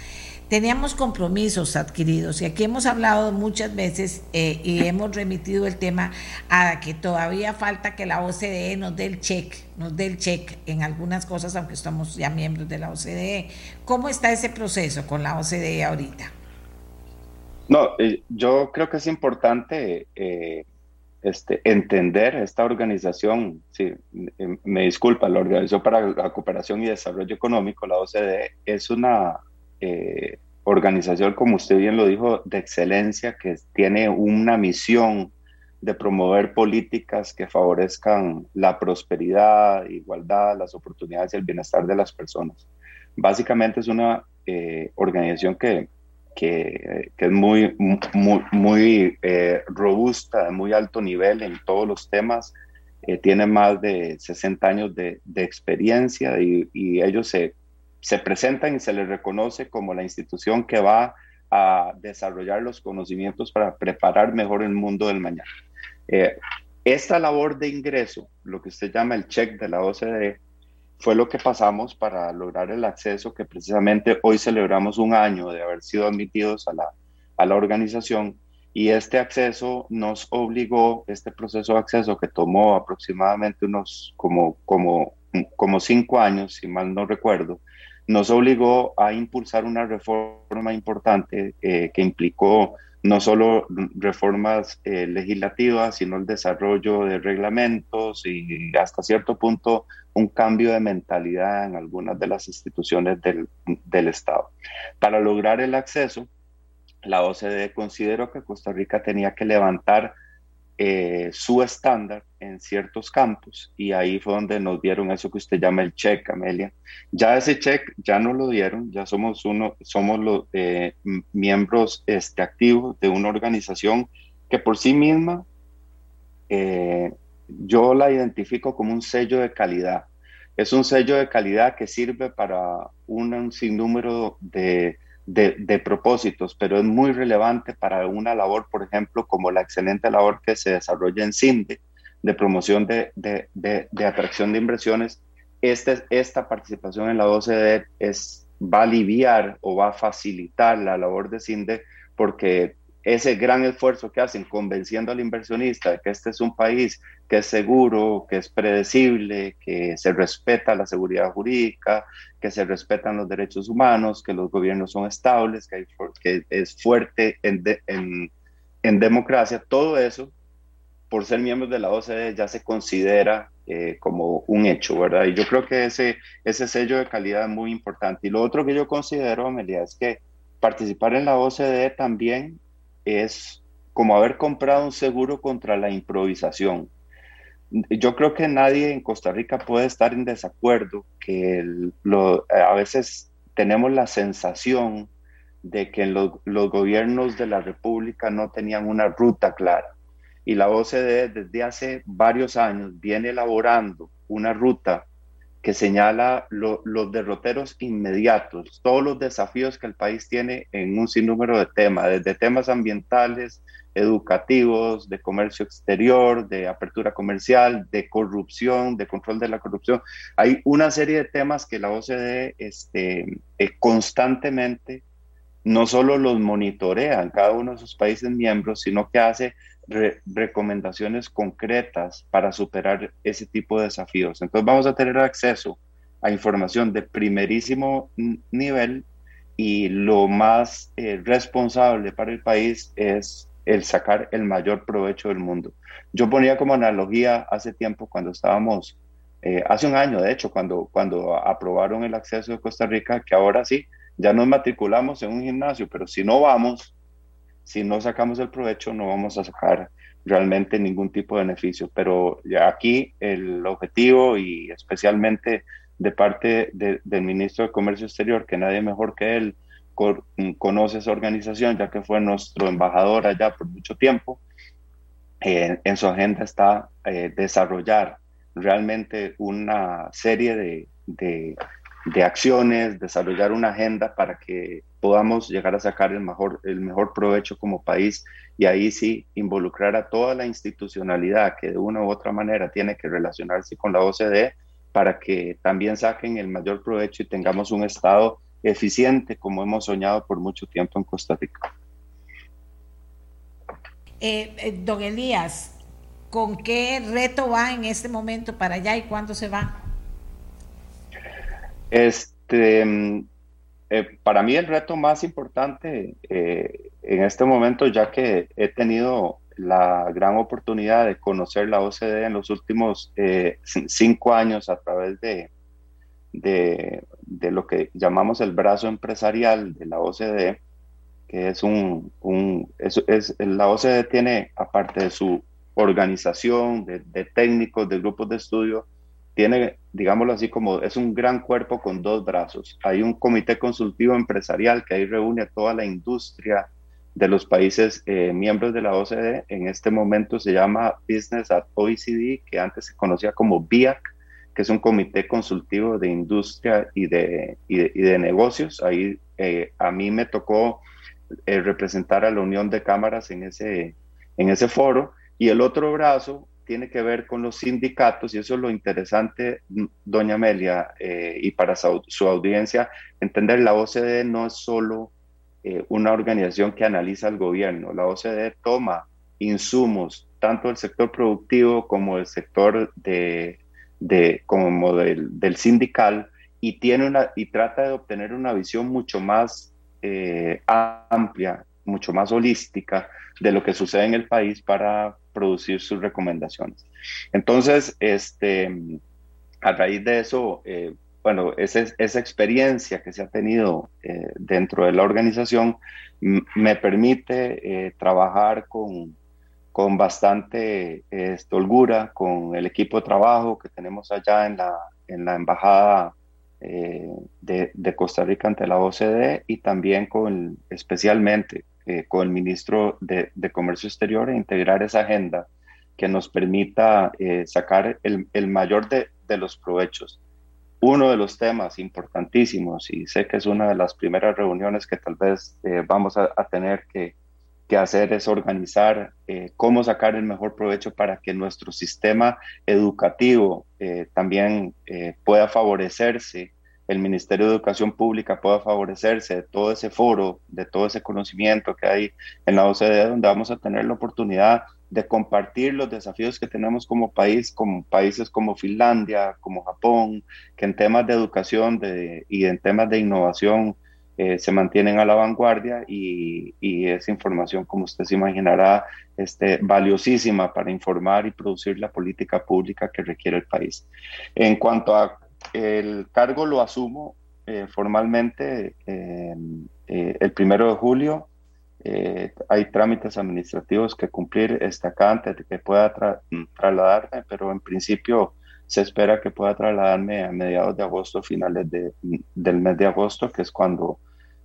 teníamos compromisos adquiridos y aquí hemos hablado muchas veces eh, y hemos remitido el tema a que todavía falta que la OCDE nos dé el check, nos dé el check en algunas cosas, aunque estamos ya miembros de la OCDE. ¿Cómo está ese proceso con la OCDE ahorita? No, eh, yo creo que es importante eh, este, entender esta organización, sí, me disculpa, la Organización para la Cooperación y Desarrollo Económico, la OCDE, es una eh, organización, como usted bien lo dijo, de excelencia, que tiene una misión de promover políticas que favorezcan la prosperidad, igualdad, las oportunidades y el bienestar de las personas. Básicamente es una eh, organización que, que, es muy, muy, eh, robusta, de muy alto nivel en todos los temas. tiene más de 60 años de, de experiencia y, y ellos se se presentan y se les reconoce como la institución que va a desarrollar los conocimientos para preparar mejor el mundo del mañana. Eh, esta labor de ingreso, lo que usted llama el check de la OCDE, fue lo que pasamos para lograr el acceso que precisamente hoy celebramos un año de haber sido admitidos a la, a la organización. Y este acceso nos obligó, este proceso de acceso que tomó aproximadamente unos como, como, como cinco años, si mal no recuerdo, nos obligó a impulsar una reforma importante eh, que implicó no solo reformas eh, legislativas, sino el desarrollo de reglamentos y hasta cierto punto un cambio de mentalidad en algunas de las instituciones del, del Estado. Para lograr el acceso, la OCDE consideró que Costa Rica tenía que levantar eh, su estándar en ciertos campos y ahí fue donde nos dieron eso que usted llama el check, Amelia. Ya ese check ya no lo dieron, ya somos uno, somos los eh, miembros este, activos de una organización que por sí misma eh, yo la identifico como un sello de calidad. Es un sello de calidad que sirve para un sinnúmero de de, propósitos, pero es muy relevante para una labor, por ejemplo, como la excelente labor que se desarrolla en CINDE, de promoción de, de atracción de inversiones. Este, esta participación en la OCDE es, va a aliviar o va a facilitar la labor de CINDE porque ese gran esfuerzo que hacen convenciendo al inversionista de que este es un país que es seguro, que es predecible, que se respeta la seguridad jurídica, que se respetan los derechos humanos, que los gobiernos son estables, que, que es fuerte en, en, democracia, todo eso, por ser miembros de la OCDE, ya se considera eh, como un hecho, ¿verdad? Y yo creo que ese, ese sello de calidad es muy importante. Y lo otro que yo considero, Amelia, es que participar en la OCDE también es como haber comprado un seguro contra la improvisación. Yo creo que nadie en Costa Rica puede estar en desacuerdo que a veces tenemos la sensación de que los, los gobiernos de la República no tenían una ruta clara. Y la OCDE desde hace varios años viene elaborando una ruta que señala los derroteros inmediatos, todos los desafíos que el país tiene en un sinnúmero de temas, desde temas ambientales, educativos, de comercio exterior, de apertura comercial, de corrupción, de control de la corrupción. Hay una serie de temas que la OCDE este, eh, constantemente no solo los monitorea en cada uno de sus países miembros, sino que hace recomendaciones concretas para superar ese tipo de desafíos. Entonces vamos a tener acceso a información de primerísimo nivel y lo más eh, responsable para el país es el sacar el mayor provecho del mundo. Yo ponía como analogía hace tiempo cuando estábamos, eh, hace un año de hecho, cuando, cuando aprobaron el acceso de Costa Rica, que ahora sí, ya nos matriculamos en un gimnasio, pero si no vamos, si no sacamos el provecho, no vamos a sacar realmente ningún tipo de beneficio. Pero ya aquí el objetivo y especialmente de parte del ministro de Comercio Exterior, que nadie mejor que él conoce esa organización, ya que fue nuestro embajador allá por mucho tiempo, eh, en su agenda está eh, desarrollar realmente una serie de, de acciones, desarrollar una agenda para que podamos llegar a sacar el mejor, el mejor provecho como país y ahí sí involucrar a toda la institucionalidad que de una u otra manera tiene que relacionarse con la OCDE para que también saquen el mayor provecho y tengamos un Estado eficiente como hemos soñado por mucho tiempo en Costa Rica. Eh, eh, don Elías, ¿con qué reto va en este momento para allá y cuándo se va? Este, mm, eh, para mí el reto más importante eh, en este momento, ya que he tenido la gran oportunidad de conocer la OCDE en los últimos eh, cinco años a través de, de, lo que llamamos el brazo empresarial de la OCDE, que es un, la OCDE tiene, aparte de su organización, de, de técnicos, de grupos de estudio, tiene, digámoslo así, como es un gran cuerpo con dos brazos. Hay un comité consultivo empresarial que ahí reúne a toda la industria de los países eh, miembros de la OCDE. En este momento se llama Business at OECD, que antes se conocía como BIAC, que es un comité consultivo de industria y de, y de, negocios. Ahí eh, a mí me tocó eh, representar a la Unión de Cámaras en ese, en ese foro. Y el otro brazo tiene que ver con los sindicatos y eso es lo interesante, doña Amelia, eh, y para su, audiencia, entender la OCDE no es solo eh, una organización que analiza el gobierno, la OCDE toma insumos tanto del sector productivo como del sector de, como del, del, sindical y tiene una y trata de obtener una visión mucho más eh, amplia, mucho más holística de lo que sucede en el país para producir sus recomendaciones. Entonces, este, a raíz de eso, eh, bueno, esa, experiencia que se ha tenido eh, dentro de la organización me permite eh, trabajar con, con bastante holgura con el equipo de trabajo que tenemos allá en la, en la embajada de, de, Costa Rica ante la OCDE y también con, especialmente eh, con el ministro de, Comercio Exterior e integrar esa agenda que nos permita eh, sacar el, mayor de, los provechos. Uno de los temas importantísimos, y sé que es una de las primeras reuniones que tal vez eh, vamos a, tener que, que, hacer, es organizar cómo sacar el mejor provecho para que nuestro sistema educativo también pueda favorecerse el Ministerio de Educación Pública pueda favorecerse de todo ese foro, de todo ese conocimiento que hay en la OCDE, donde vamos a tener la oportunidad de compartir los desafíos que tenemos como país, como países como Finlandia, como Japón, que en temas de educación y en temas de innovación eh, se mantienen a la vanguardia y, esa información, como usted se imaginará, este, valiosísima para informar y producir la política pública que requiere el país. En cuanto a el cargo lo asumo eh, formalmente eh, eh, el primero de julio. hay trámites administrativos que cumplir está acá antes de que pueda trasladarme, pero en principio se espera que pueda trasladarme a mediados de agosto, finales del mes de agosto, que es cuando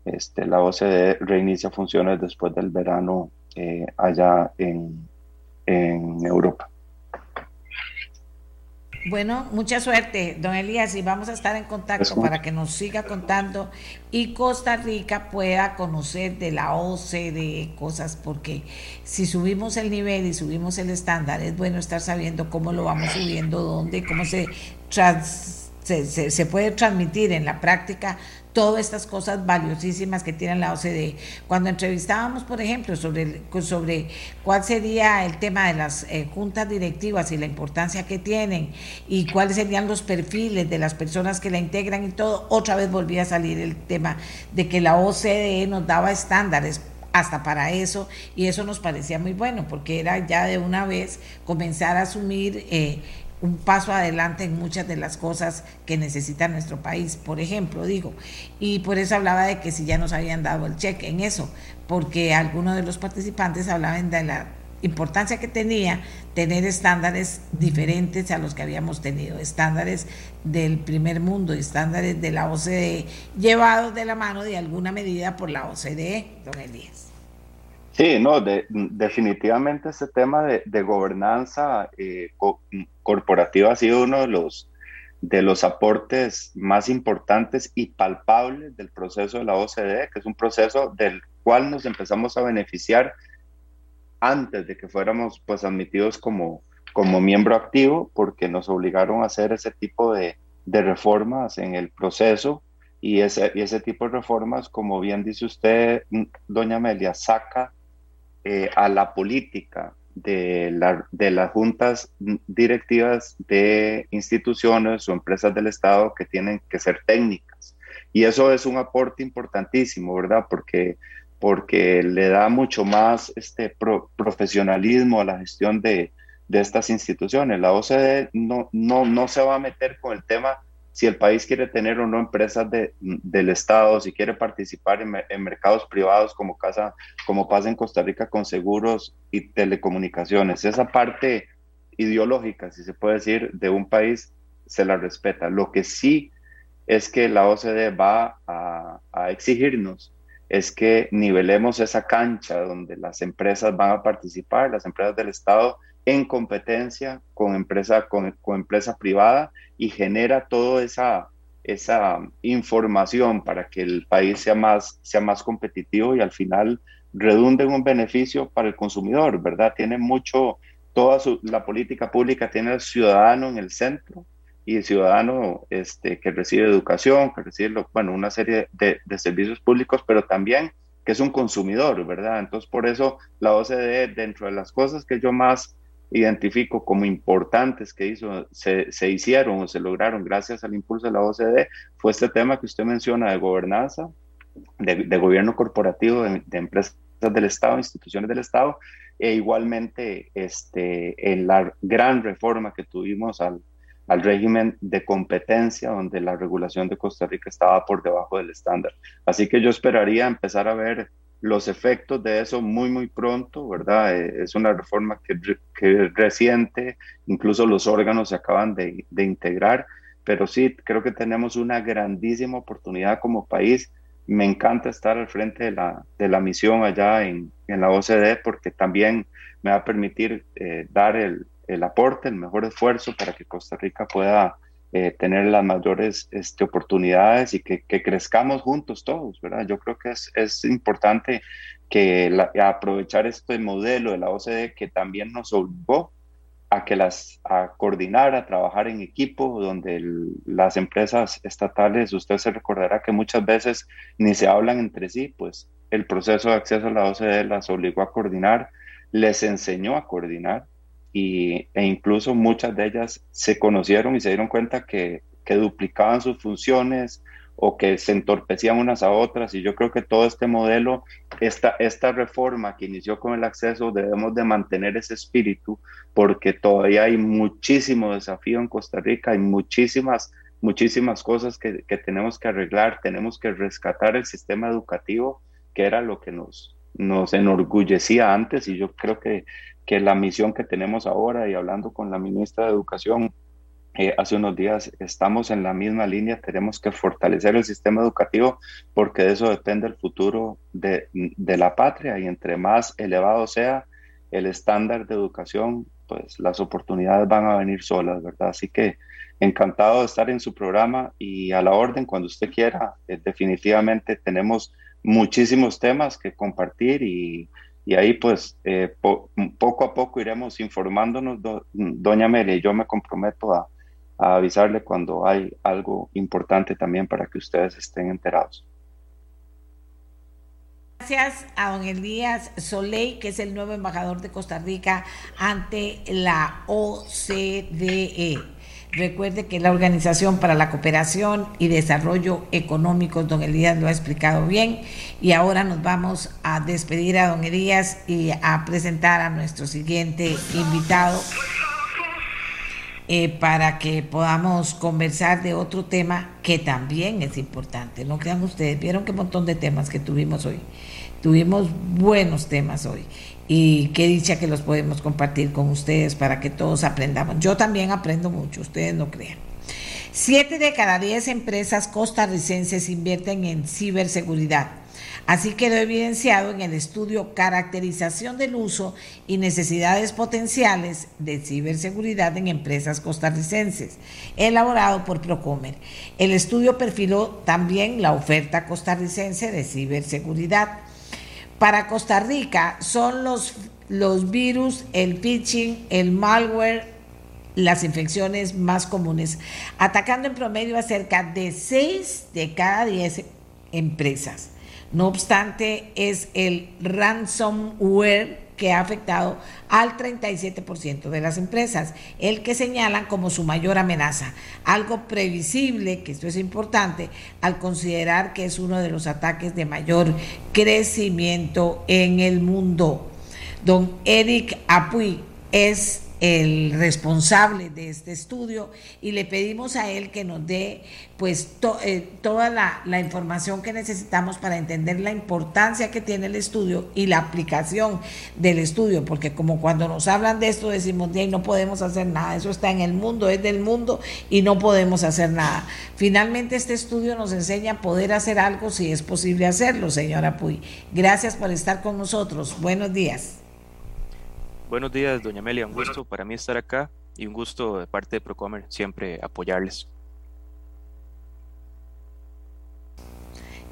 este, la OCDE reinicia funciones después del verano allá en Europa. Bueno, mucha suerte, don Elías, y vamos a estar en contacto para que nos siga contando y Costa Rica pueda conocer de la OCDE cosas, porque si subimos el nivel y subimos el estándar, es bueno estar sabiendo cómo lo vamos subiendo, dónde, cómo se, se, se puede transmitir en la práctica todas estas cosas valiosísimas que tiene la OCDE. Cuando entrevistábamos, por ejemplo, sobre, sobre cuál sería el tema de las eh, juntas directivas y la importancia que tienen y cuáles serían los perfiles de las personas que la integran y todo, otra vez volvía a salir el tema de que la OCDE nos daba estándares hasta para eso y eso nos parecía muy bueno porque era ya de una vez comenzar a asumir eh, un paso adelante en muchas de las cosas que necesita nuestro país, por ejemplo, digo. Y por eso hablaba de que si ya nos habían dado el cheque en eso, porque algunos de los participantes hablaban de la importancia que tenía tener estándares diferentes a los que habíamos tenido, estándares del primer mundo, estándares de la OCDE, llevados de la mano de alguna medida por la OCDE, don Elías. Sí, no, definitivamente este tema de, gobernanza eh, corporativa ha sido uno de los, de los aportes más importantes y palpables del proceso de la OCDE, que es un proceso del cual nos empezamos a beneficiar antes de que fuéramos pues admitidos como, como miembro activo, porque nos obligaron a hacer ese tipo de, de reformas en el proceso. Y ese, y ese tipo de reformas, como bien dice usted, doña Amelia, saca eh, a la política de, la, de las juntas directivas de instituciones o empresas del Estado que tienen que ser técnicas. Y eso es un aporte importantísimo, ¿verdad? Porque, porque le da mucho más este profesionalismo a la gestión de, de estas instituciones. La OCDE no, no, no se va a meter con el tema si el país quiere tener o no empresas de, del Estado, si quiere participar en, mercados privados como, como pasa en Costa Rica con seguros y telecomunicaciones. Esa parte ideológica, si se puede decir, de un país se la respeta. Lo que sí es que la OCDE va a, a exigirnos es que nivelemos esa cancha donde las empresas van a participar, las empresas del Estado, en competencia con empresa, con, empresa privada y genera toda esa, esa información para que el país sea más, sea más competitivo y al final redunde en un beneficio para el consumidor, ¿verdad? Tiene mucho, toda la política pública tiene al ciudadano en el centro y el ciudadano este, que recibe educación, que recibe, bueno, una serie de, de servicios públicos, pero también que es un consumidor, ¿verdad? Entonces, por eso la OCDE, dentro de las cosas que yo más identifico como importantes que hizo, se, se, hicieron o se lograron gracias al impulso de la OCDE fue este tema que usted menciona de gobernanza, de, gobierno corporativo, de, empresas del Estado, instituciones del Estado, e igualmente este, en la gran reforma que tuvimos al, al régimen de competencia, donde la regulación de Costa Rica estaba por debajo del estándar. Así que yo esperaría empezar a ver los efectos de eso muy, muy pronto, ¿verdad? Eh, es una reforma que, que es reciente, incluso los órganos se acaban de, de, integrar, pero sí, creo que tenemos una grandísima oportunidad como país. Me encanta estar al frente de la, de la misión allá en, en, la OCDE porque también me va a permitir eh, dar el, el aporte, el mejor esfuerzo para que Costa Rica pueda eh, tener las mayores este, oportunidades y que, crezcamos juntos todos, ¿verdad? Yo creo que es, es importante que aprovechar este modelo de la OCDE que también nos obligó a que las a coordinar, a trabajar en equipo, donde las empresas estatales, usted se recordará que muchas veces ni se hablan entre sí, pues el proceso de acceso a la OCDE las obligó a coordinar, les enseñó a coordinar, y, e incluso muchas de ellas se conocieron y se dieron cuenta que, que duplicaban sus funciones o que se entorpecían unas a otras. Y yo creo que todo este modelo, esta, esta reforma que inició con el acceso, debemos de mantener ese espíritu porque todavía hay muchísimo desafío en Costa Rica, hay muchísimas, muchísimas cosas que, que tenemos que arreglar, tenemos que rescatar el sistema educativo que era lo que nos, nos enorgullecía antes. Y yo creo que que la misión que tenemos ahora y hablando con la ministra de Educación eh, hace unos días, estamos en la misma línea, tenemos que fortalecer el sistema educativo porque de eso depende el futuro de, de la patria y entre más elevado sea el estándar de educación, pues las oportunidades van a venir solas, ¿verdad? Así que encantado de estar en su programa y a la orden cuando usted quiera. Eh, definitivamente tenemos muchísimos temas que compartir y, ahí pues eh, poco a poco iremos informándonos. doña Amelia, yo me comprometo a, a avisarle cuando hay algo importante también para que ustedes estén enterados. Gracias a don Elías Soleil, que es el nuevo embajador de Costa Rica ante la OCDE. Recuerde que la Organización para la Cooperación y Desarrollo Económico, don Elías lo ha explicado bien, y ahora nos vamos a despedir a don Elías y a presentar a nuestro siguiente invitado. Eh, para que podamos conversar de otro tema que también es importante. No crean ustedes, vieron qué montón de temas que tuvimos hoy. Tuvimos buenos temas hoy y qué dicha que los podemos compartir con ustedes para que todos aprendamos. Yo también aprendo mucho, ustedes no crean. Siete de cada diez empresas costarricenses invierten en ciberseguridad. Así quedó evidenciado en el estudio Caracterización del uso y necesidades potenciales de ciberseguridad en empresas costarricenses, elaborado por Procomer. El estudio perfiló también la oferta costarricense de ciberseguridad. Para Costa Rica son los, los virus, el phishing, el malware, las infecciones más comunes, atacando en promedio a cerca de 6 de cada 10 empresas. No obstante, es el ransomware que ha afectado al 37% de las empresas, el que señalan como su mayor amenaza. Algo previsible, que esto es importante, al considerar que es uno de los ataques de mayor crecimiento en el mundo. Don Eric Apuy es el responsable de este estudio y le pedimos a él que nos dé pues eh, toda la, información que necesitamos para entender la importancia que tiene el estudio y la aplicación del estudio, porque como cuando nos hablan de esto decimos, de no podemos hacer nada, eso está en el mundo, es del mundo y no podemos hacer nada. Finalmente este estudio nos enseña a poder hacer algo si es posible hacerlo, señora Puy. Gracias por estar con nosotros. Buenos días. Buenos días, doña Amelia. Un gusto para mí estar acá y un gusto de parte de Procomer siempre apoyarles.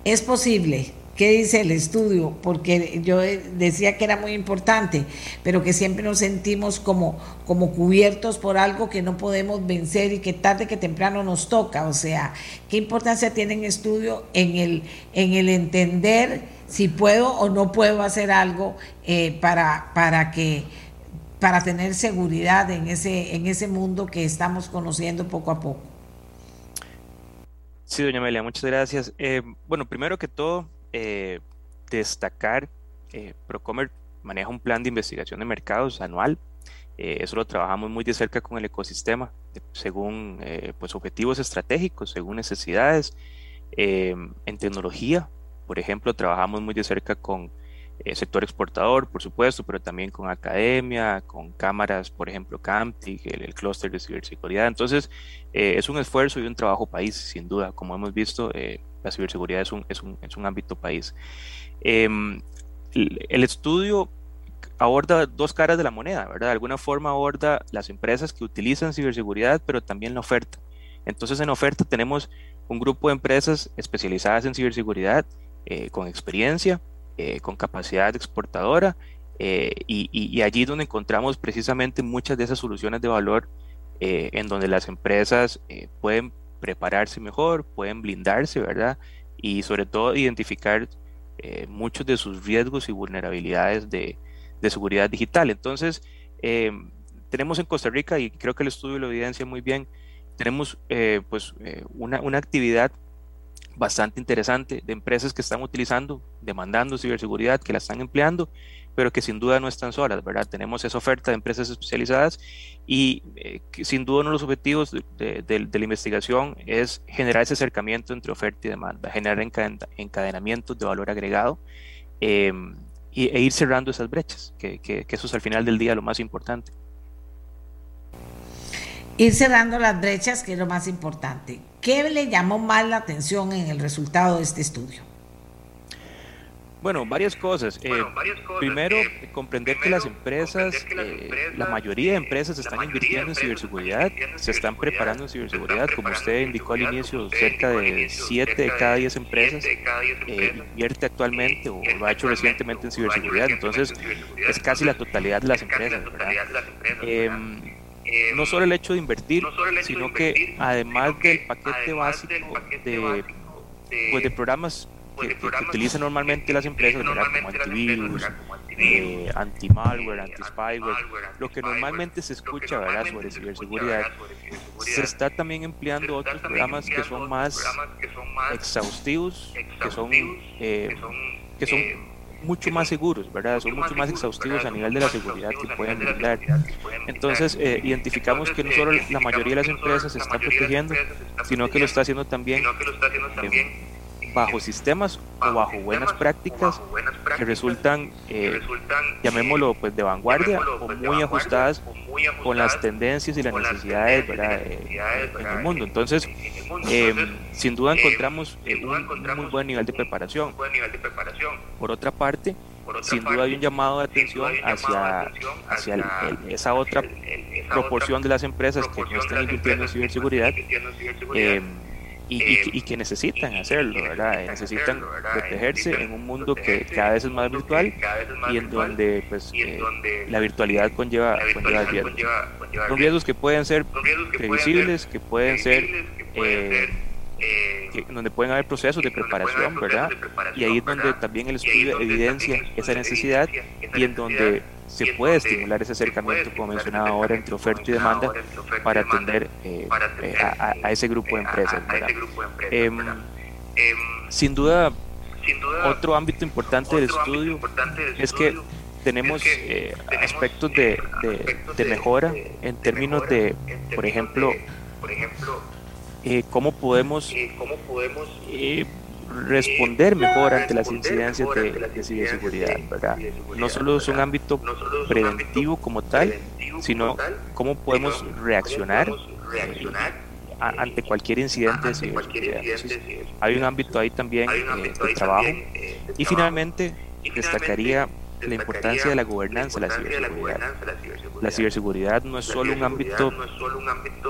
Es posible. ¿Qué dice el estudio? Porque yo decía que era muy importante, pero que siempre nos sentimos como, como cubiertos por algo que no podemos vencer y que tarde que temprano nos toca. O sea, ¿qué importancia tiene el estudio en el, en el entender si puedo o no puedo hacer algo eh, para, para que para tener seguridad en ese, en ese mundo que estamos conociendo poco a poco. Sí, doña Amelia, muchas gracias. Eh, bueno, primero que todo, eh, destacar, eh, Procomer maneja un plan de investigación de mercados anual. eso lo trabajamos muy de cerca con el ecosistema, según pues objetivos estratégicos, según necesidades. en tecnología, por ejemplo, trabajamos muy de cerca con eh, sector exportador, por supuesto, pero también con academia, con cámaras, por ejemplo, CAMTIC, el, clúster de ciberseguridad. Entonces, eh, es un esfuerzo y un trabajo país, sin duda. Como hemos visto, eh, la ciberseguridad es un, es un, es un ámbito país. Em, el estudio aborda dos caras de la moneda, ¿verdad? De alguna forma aborda las empresas que utilizan ciberseguridad, pero también la oferta. Entonces, en oferta tenemos un grupo de empresas especializadas en ciberseguridad, con experiencia, eh, con capacidad exportadora eh, y, allí donde encontramos precisamente muchas de esas soluciones de valor eh, en donde las empresas pueden prepararse mejor, pueden blindarse, ¿verdad? Y sobre todo identificar muchos de sus riesgos y vulnerabilidades de, de seguridad digital. Entonces, tenemos en Costa Rica, y creo que el estudio lo evidencia muy bien, tenemos pues una, una actividad bastante interesante de empresas que están utilizando, demandando ciberseguridad, que la están empleando, pero que sin duda no están solas, ¿verdad? Tenemos esa oferta de empresas especializadas y eh, sin duda uno de los objetivos de, la investigación es generar ese acercamiento entre oferta y demanda, generar encadenamientos de valor agregado em, e ir cerrando esas brechas, que, que eso es al final del día lo más importante. Ir cerrando las brechas, que es lo más importante. ¿Qué le llamó más la atención en el resultado de este estudio? Bueno, varias cosas. Eh, primero, eh, comprender que las empresas, eh, la mayoría de empresas están invirtiendo en ciberseguridad, se están preparando en ciberseguridad. Como usted indicó al inicio, cerca de 7 de cada 10 empresas invierte actualmente o lo ha hecho recientemente en ciberseguridad. Entonces, es casi la totalidad de las empresas. Em, no solo el hecho de invertir, sino que además del paquete básico de, pues, de programas que, utilizan normalmente las empresas, como antivirus, eh, anti-malware, anti-spyware, lo que normalmente se escucha ¿verdad? sobre ciberseguridad, se está también empleando otros programas que son más exhaustivos, que son, eh, que son mucho más seguros, ¿verdad? Son mucho más exhaustivos a nivel de la seguridad que pueden brindar. Entonces, eh, identificamos que no solo la mayoría de las empresas se están protegiendo, sino que lo está haciendo también bajo sistemas o bajo buenas prácticas que resultan, eh, llamémoslo pues de vanguardia o muy ajustadas con las tendencias y las necesidades eh, en el mundo. Entonces, em, sin duda encontramos eh, un, muy buen nivel de preparación. Por otra parte, sin duda hay un llamado de atención hacia, hacia esa otra proporción de las empresas que no están invirtiendo en ciberseguridad y, que necesitan hacerlo, ¿verdad? necesitan protegerse en un mundo que cada vez es más virtual y en donde pues eh, la virtualidad conlleva, conlleva riesgos. Son riesgos que pueden ser previsibles, que pueden ser... Eh, donde pueden haber procesos de preparación, ¿verdad? Y ahí es donde también el estudio evidencia esa necesidad y en donde se puede estimular ese acercamiento, como mencionaba ahora, entre oferta y demanda para atender eh, eh, a, ese grupo de empresas. Em, em, sin duda, otro ámbito importante del estudio es que tenemos eh, aspectos de, de, mejora en términos de, por ejemplo, cómo podemos responder mejor ante las incidencias de, ciberseguridad, ¿verdad? No solo es un ámbito preventivo como tal, sino cómo podemos reaccionar eh, ante cualquier incidente de ciberseguridad. hay un ámbito ahí también eh, de trabajo. Y finalmente, destacaría la importancia de la gobernanza de la ciberseguridad. La ciberseguridad no es solo un ámbito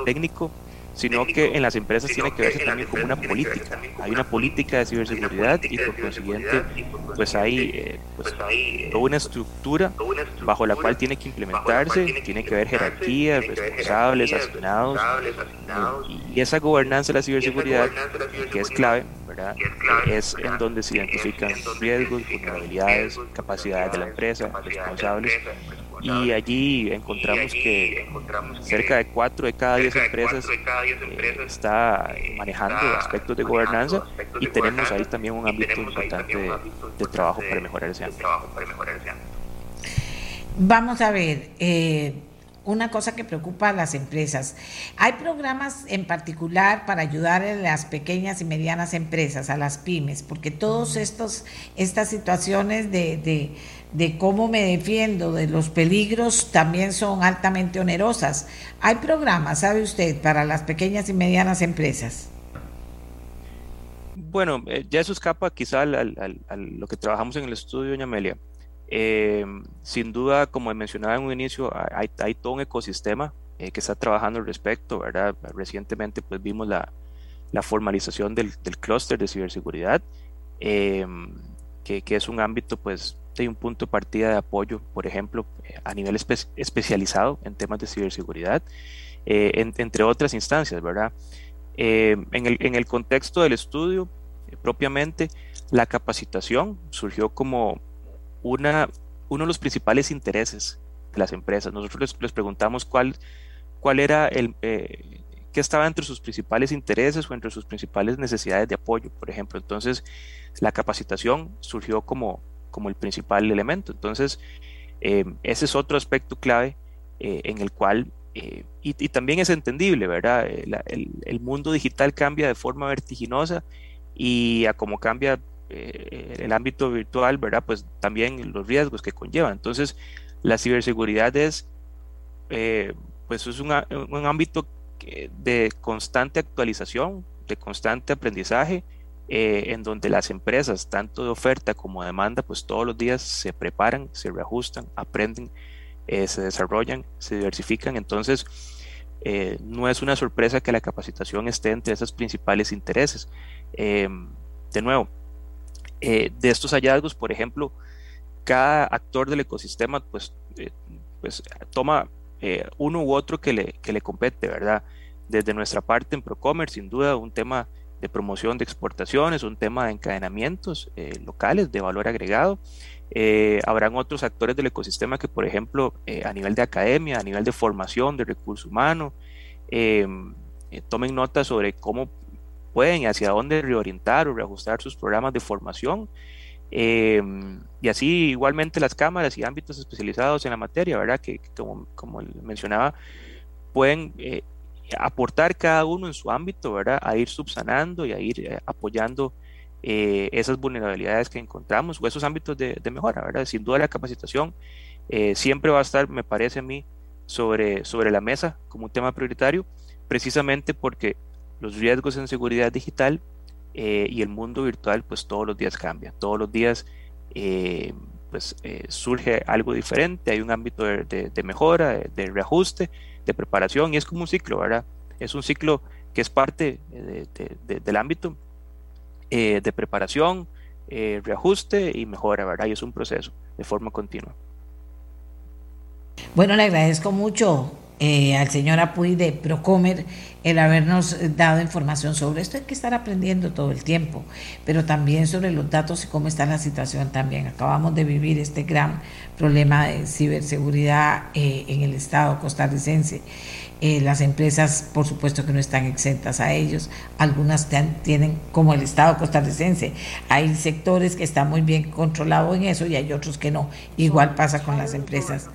técnico, sino que en las empresas tiene que verse también como una política. Hay una política de ciberseguridad y por consiguiente pues hay eh, pues, toda una estructura bajo la cual tiene que implementarse, tiene que haber jerarquías, responsables, asignados y esa gobernanza de la ciberseguridad que es clave, ¿verdad? es en donde se identifican riesgos, vulnerabilidades, capacidades de la empresa, responsables y allí encontramos que cerca de 4 de cada 10 empresas eh, está manejando aspectos de gobernanza y tenemos ahí también un ámbito importante de, trabajo para mejorar ese ámbito. Vamos a ver, eh, una cosa que preocupa a las empresas. Hay programas en particular para ayudar a las pequeñas y medianas empresas, a las pymes, porque estos estas situaciones de de cómo me defiendo de los peligros también son altamente onerosas. Hay programas, sabe usted, para las pequeñas y medianas empresas. Bueno, eh, ya eso escapa quizá a lo que trabajamos en el estudio, doña Amelia. Eh, sin duda, como mencionaba en un inicio, hay, hay todo un ecosistema eh, que está trabajando al respecto, ¿verdad? Recientemente pues vimos la, la formalización del, del clúster de ciberseguridad, que, que, es un ámbito pues hay un punto de partida de apoyo, por ejemplo, a nivel especializado en temas de ciberseguridad, eh, entre otras instancias, ¿verdad? Eh, en, el, en, el, contexto del estudio, eh, propiamente, la capacitación surgió como una, uno de los principales intereses de las empresas. Nosotros les, preguntamos cuál, cuál era el, qué estaba entre sus principales intereses o entre sus principales necesidades de apoyo, por ejemplo. Entonces, la capacitación surgió como, como el principal elemento. Entonces, eh, ese es otro aspecto clave eh, en el cual, eh, y, también es entendible, ¿verdad? el, mundo digital cambia de forma vertiginosa y a como cambia el ámbito virtual, ¿verdad? Pues también los riesgos que conlleva. Entonces, la ciberseguridad es, pues es un, un ámbito de constante actualización, de constante aprendizaje eh, en donde las empresas, tanto de oferta como de demanda, pues todos los días se preparan, se reajustan, aprenden, eh, se desarrollan, se diversifican. Entonces, eh, no es una sorpresa que la capacitación esté entre esos principales intereses. Em, de nuevo, de estos hallazgos, por ejemplo, cada actor del ecosistema pues, pues toma uno u otro que le, que le compete, ¿verdad? Desde nuestra parte en Procomer, sin duda, un tema de promoción de exportaciones, un tema de encadenamientos eh, locales de valor agregado. Eh, habrán otros actores del ecosistema que, por ejemplo, eh, a nivel de academia, a nivel de formación, de recurso humano, tomen nota sobre cómo pueden y hacia dónde reorientar o reajustar sus programas de formación. Em, y así igualmente las cámaras y ámbitos especializados en la materia, ¿verdad? Que, como, como mencionaba, pueden aportar cada uno en su ámbito, ¿verdad? A ir subsanando y a ir eh, apoyando eh, esas vulnerabilidades que encontramos o esos ámbitos de, mejora, ¿verdad? Sin duda la capacitación eh, siempre va a estar, me parece a mí, sobre, sobre la mesa como un tema prioritario, precisamente porque los riesgos en seguridad digital y el mundo virtual, pues todos los días cambia, todos los días pues surge algo diferente, hay un ámbito de, de mejora, de reajuste, de preparación y es como un ciclo, ¿verdad? Es un ciclo que es parte del ámbito eh, de preparación, eh, reajuste y mejora, ¿verdad? Y es un proceso de forma continua. Bueno, le agradezco mucho eh, al señor Apuy de Procomer el habernos dado información sobre esto. Hay que estar aprendiendo todo el tiempo, pero también sobre los datos y cómo está la situación también. Acabamos de vivir este gran problema de ciberseguridad eh, en el Estado costarricense. Eh, las empresas, por supuesto que no están exentas a ellos, algunas tienen, como el Estado costarricense, hay sectores que están muy bien controlados en eso y hay otros que no. Igual pasa con las empresas.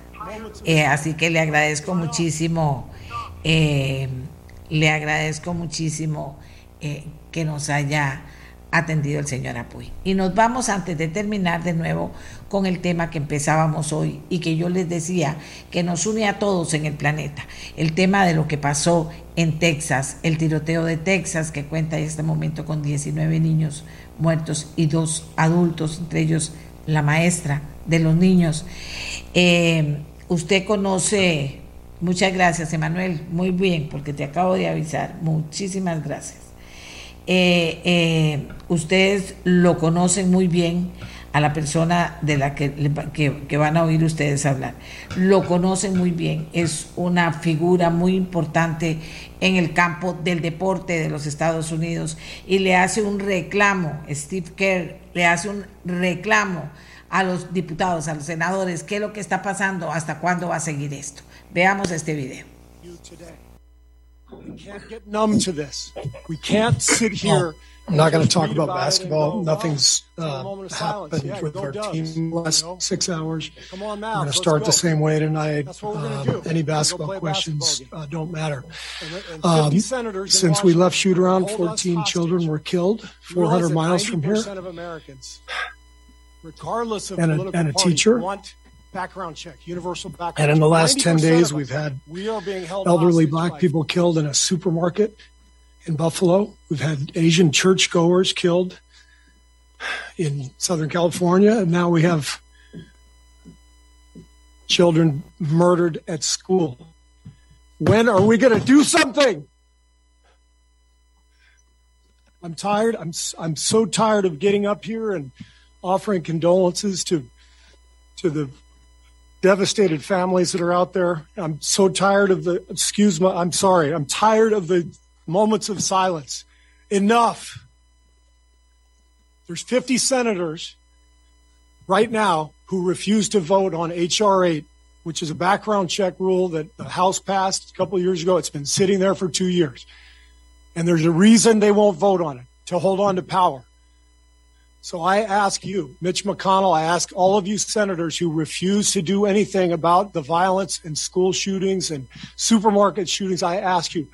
Eh, así que le agradezco muchísimo, le agradezco muchísimo que nos haya atendido el señor Apuy. Y nos vamos antes de terminar de nuevo con el tema que empezábamos hoy y que yo les decía que nos une a todos en el planeta. El tema de lo que pasó en Texas, el tiroteo de Texas que cuenta en este momento con 19 niños muertos y dos adultos, entre ellos la maestra de los niños. Eh, usted conoce, muchas gracias Emanuel, muy bien, porque te acabo de avisar, muchísimas gracias. Eh, eh, ustedes lo conocen muy bien a la persona de la que, que, van a oír ustedes hablar. Lo conocen muy bien, es una figura muy importante en el campo del deporte de los Estados Unidos y le hace un reclamo, Steve Kerr le hace un reclamo a los diputados, a los senadores, qué es lo que está pasando, hasta cuándo va a seguir esto. Veamos este video. We can't get numb to this. We can't sit here. I'm not going to talk about basketball. Nothing's uh, happened yeah, with our team in the last know. six hours. Come on now. We're going to start go. the same way tonight. Uh, any basketball questions basketball uh, don't matter. And, and um, since we left shoot around, 14 children were killed 400 miles from here. Regardless of and a, and a teacher. Want background check, universal background And in the last 10 days, we've had we are being held elderly black people killed in a supermarket in Buffalo. We've had Asian churchgoers killed in Southern California. And now we have children murdered at school. When are we going to do something? I'm tired. I'm, I'm so tired of getting up here and offering condolences to, to the devastated families that are out there. I'm so tired of the, excuse me, I'm sorry, I'm tired of the moments of silence. Enough. There's 50 senators right now who refuse to vote on H.R. 8, which is a background check rule that the House passed a couple years ago. It's been sitting there for two years. And there's a reason they won't vote on it to hold on to power. So I ask you, Mitch McConnell, I ask all of you senators who refuse to do anything about the violence and school shootings and supermarket shootings, I ask you,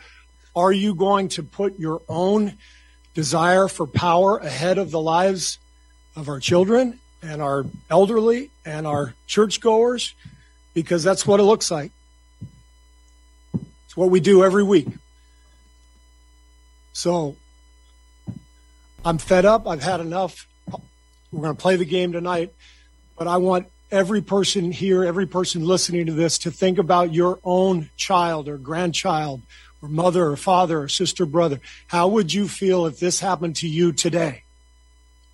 are you going to put your own desire for power ahead of the lives of our children and our elderly and our churchgoers? Because that's what it looks like. It's what we do every week. So I'm fed up. I've had enough. We're going to play the game tonight, but I want every person here, every person listening to this to think about your own child or grandchild or mother or father or sister, brother. How would you feel if this happened to you today?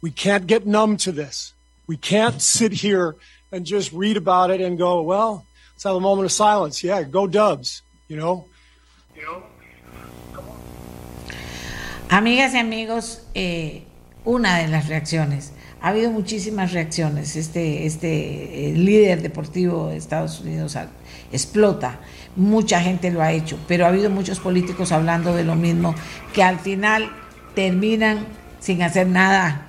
We can't get numb to this. We can't sit here and just read about it and go, well, let's have a moment of silence. Yeah, go Dubs, you know? You know? Amigas y amigos, eh, una de las reacciones. Ha habido muchísimas reacciones. Este, este eh, líder deportivo de Estados Unidos explota. Mucha gente lo ha hecho, pero ha habido muchos políticos hablando de lo mismo, que al final terminan sin hacer nada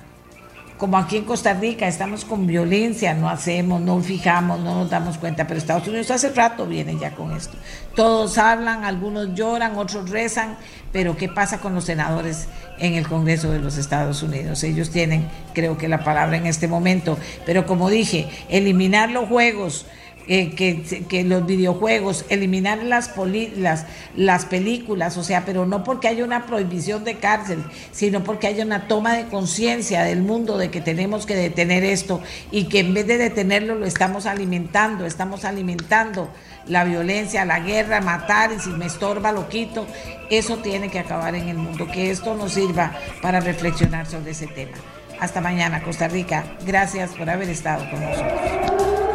como aquí en Costa Rica estamos con violencia, no hacemos, no fijamos, no nos damos cuenta, pero Estados Unidos hace rato viene ya con esto. Todos hablan, algunos lloran, otros rezan, pero ¿qué pasa con los senadores en el Congreso de los Estados Unidos? Ellos tienen, creo que la palabra en este momento, pero como dije, eliminar los juegos eh, que, los videojuegos, eliminar las, las, las películas, o sea, pero no porque haya una prohibición de cárcel, sino porque haya una toma de conciencia del mundo de que tenemos que detener esto y que en vez de detenerlo lo estamos alimentando, estamos alimentando la violencia, la guerra, matar y si me estorba lo quito. Eso tiene que acabar en el mundo, que esto nos sirva para reflexionar sobre ese tema. Hasta mañana, Costa Rica. Gracias por haber estado con nosotros.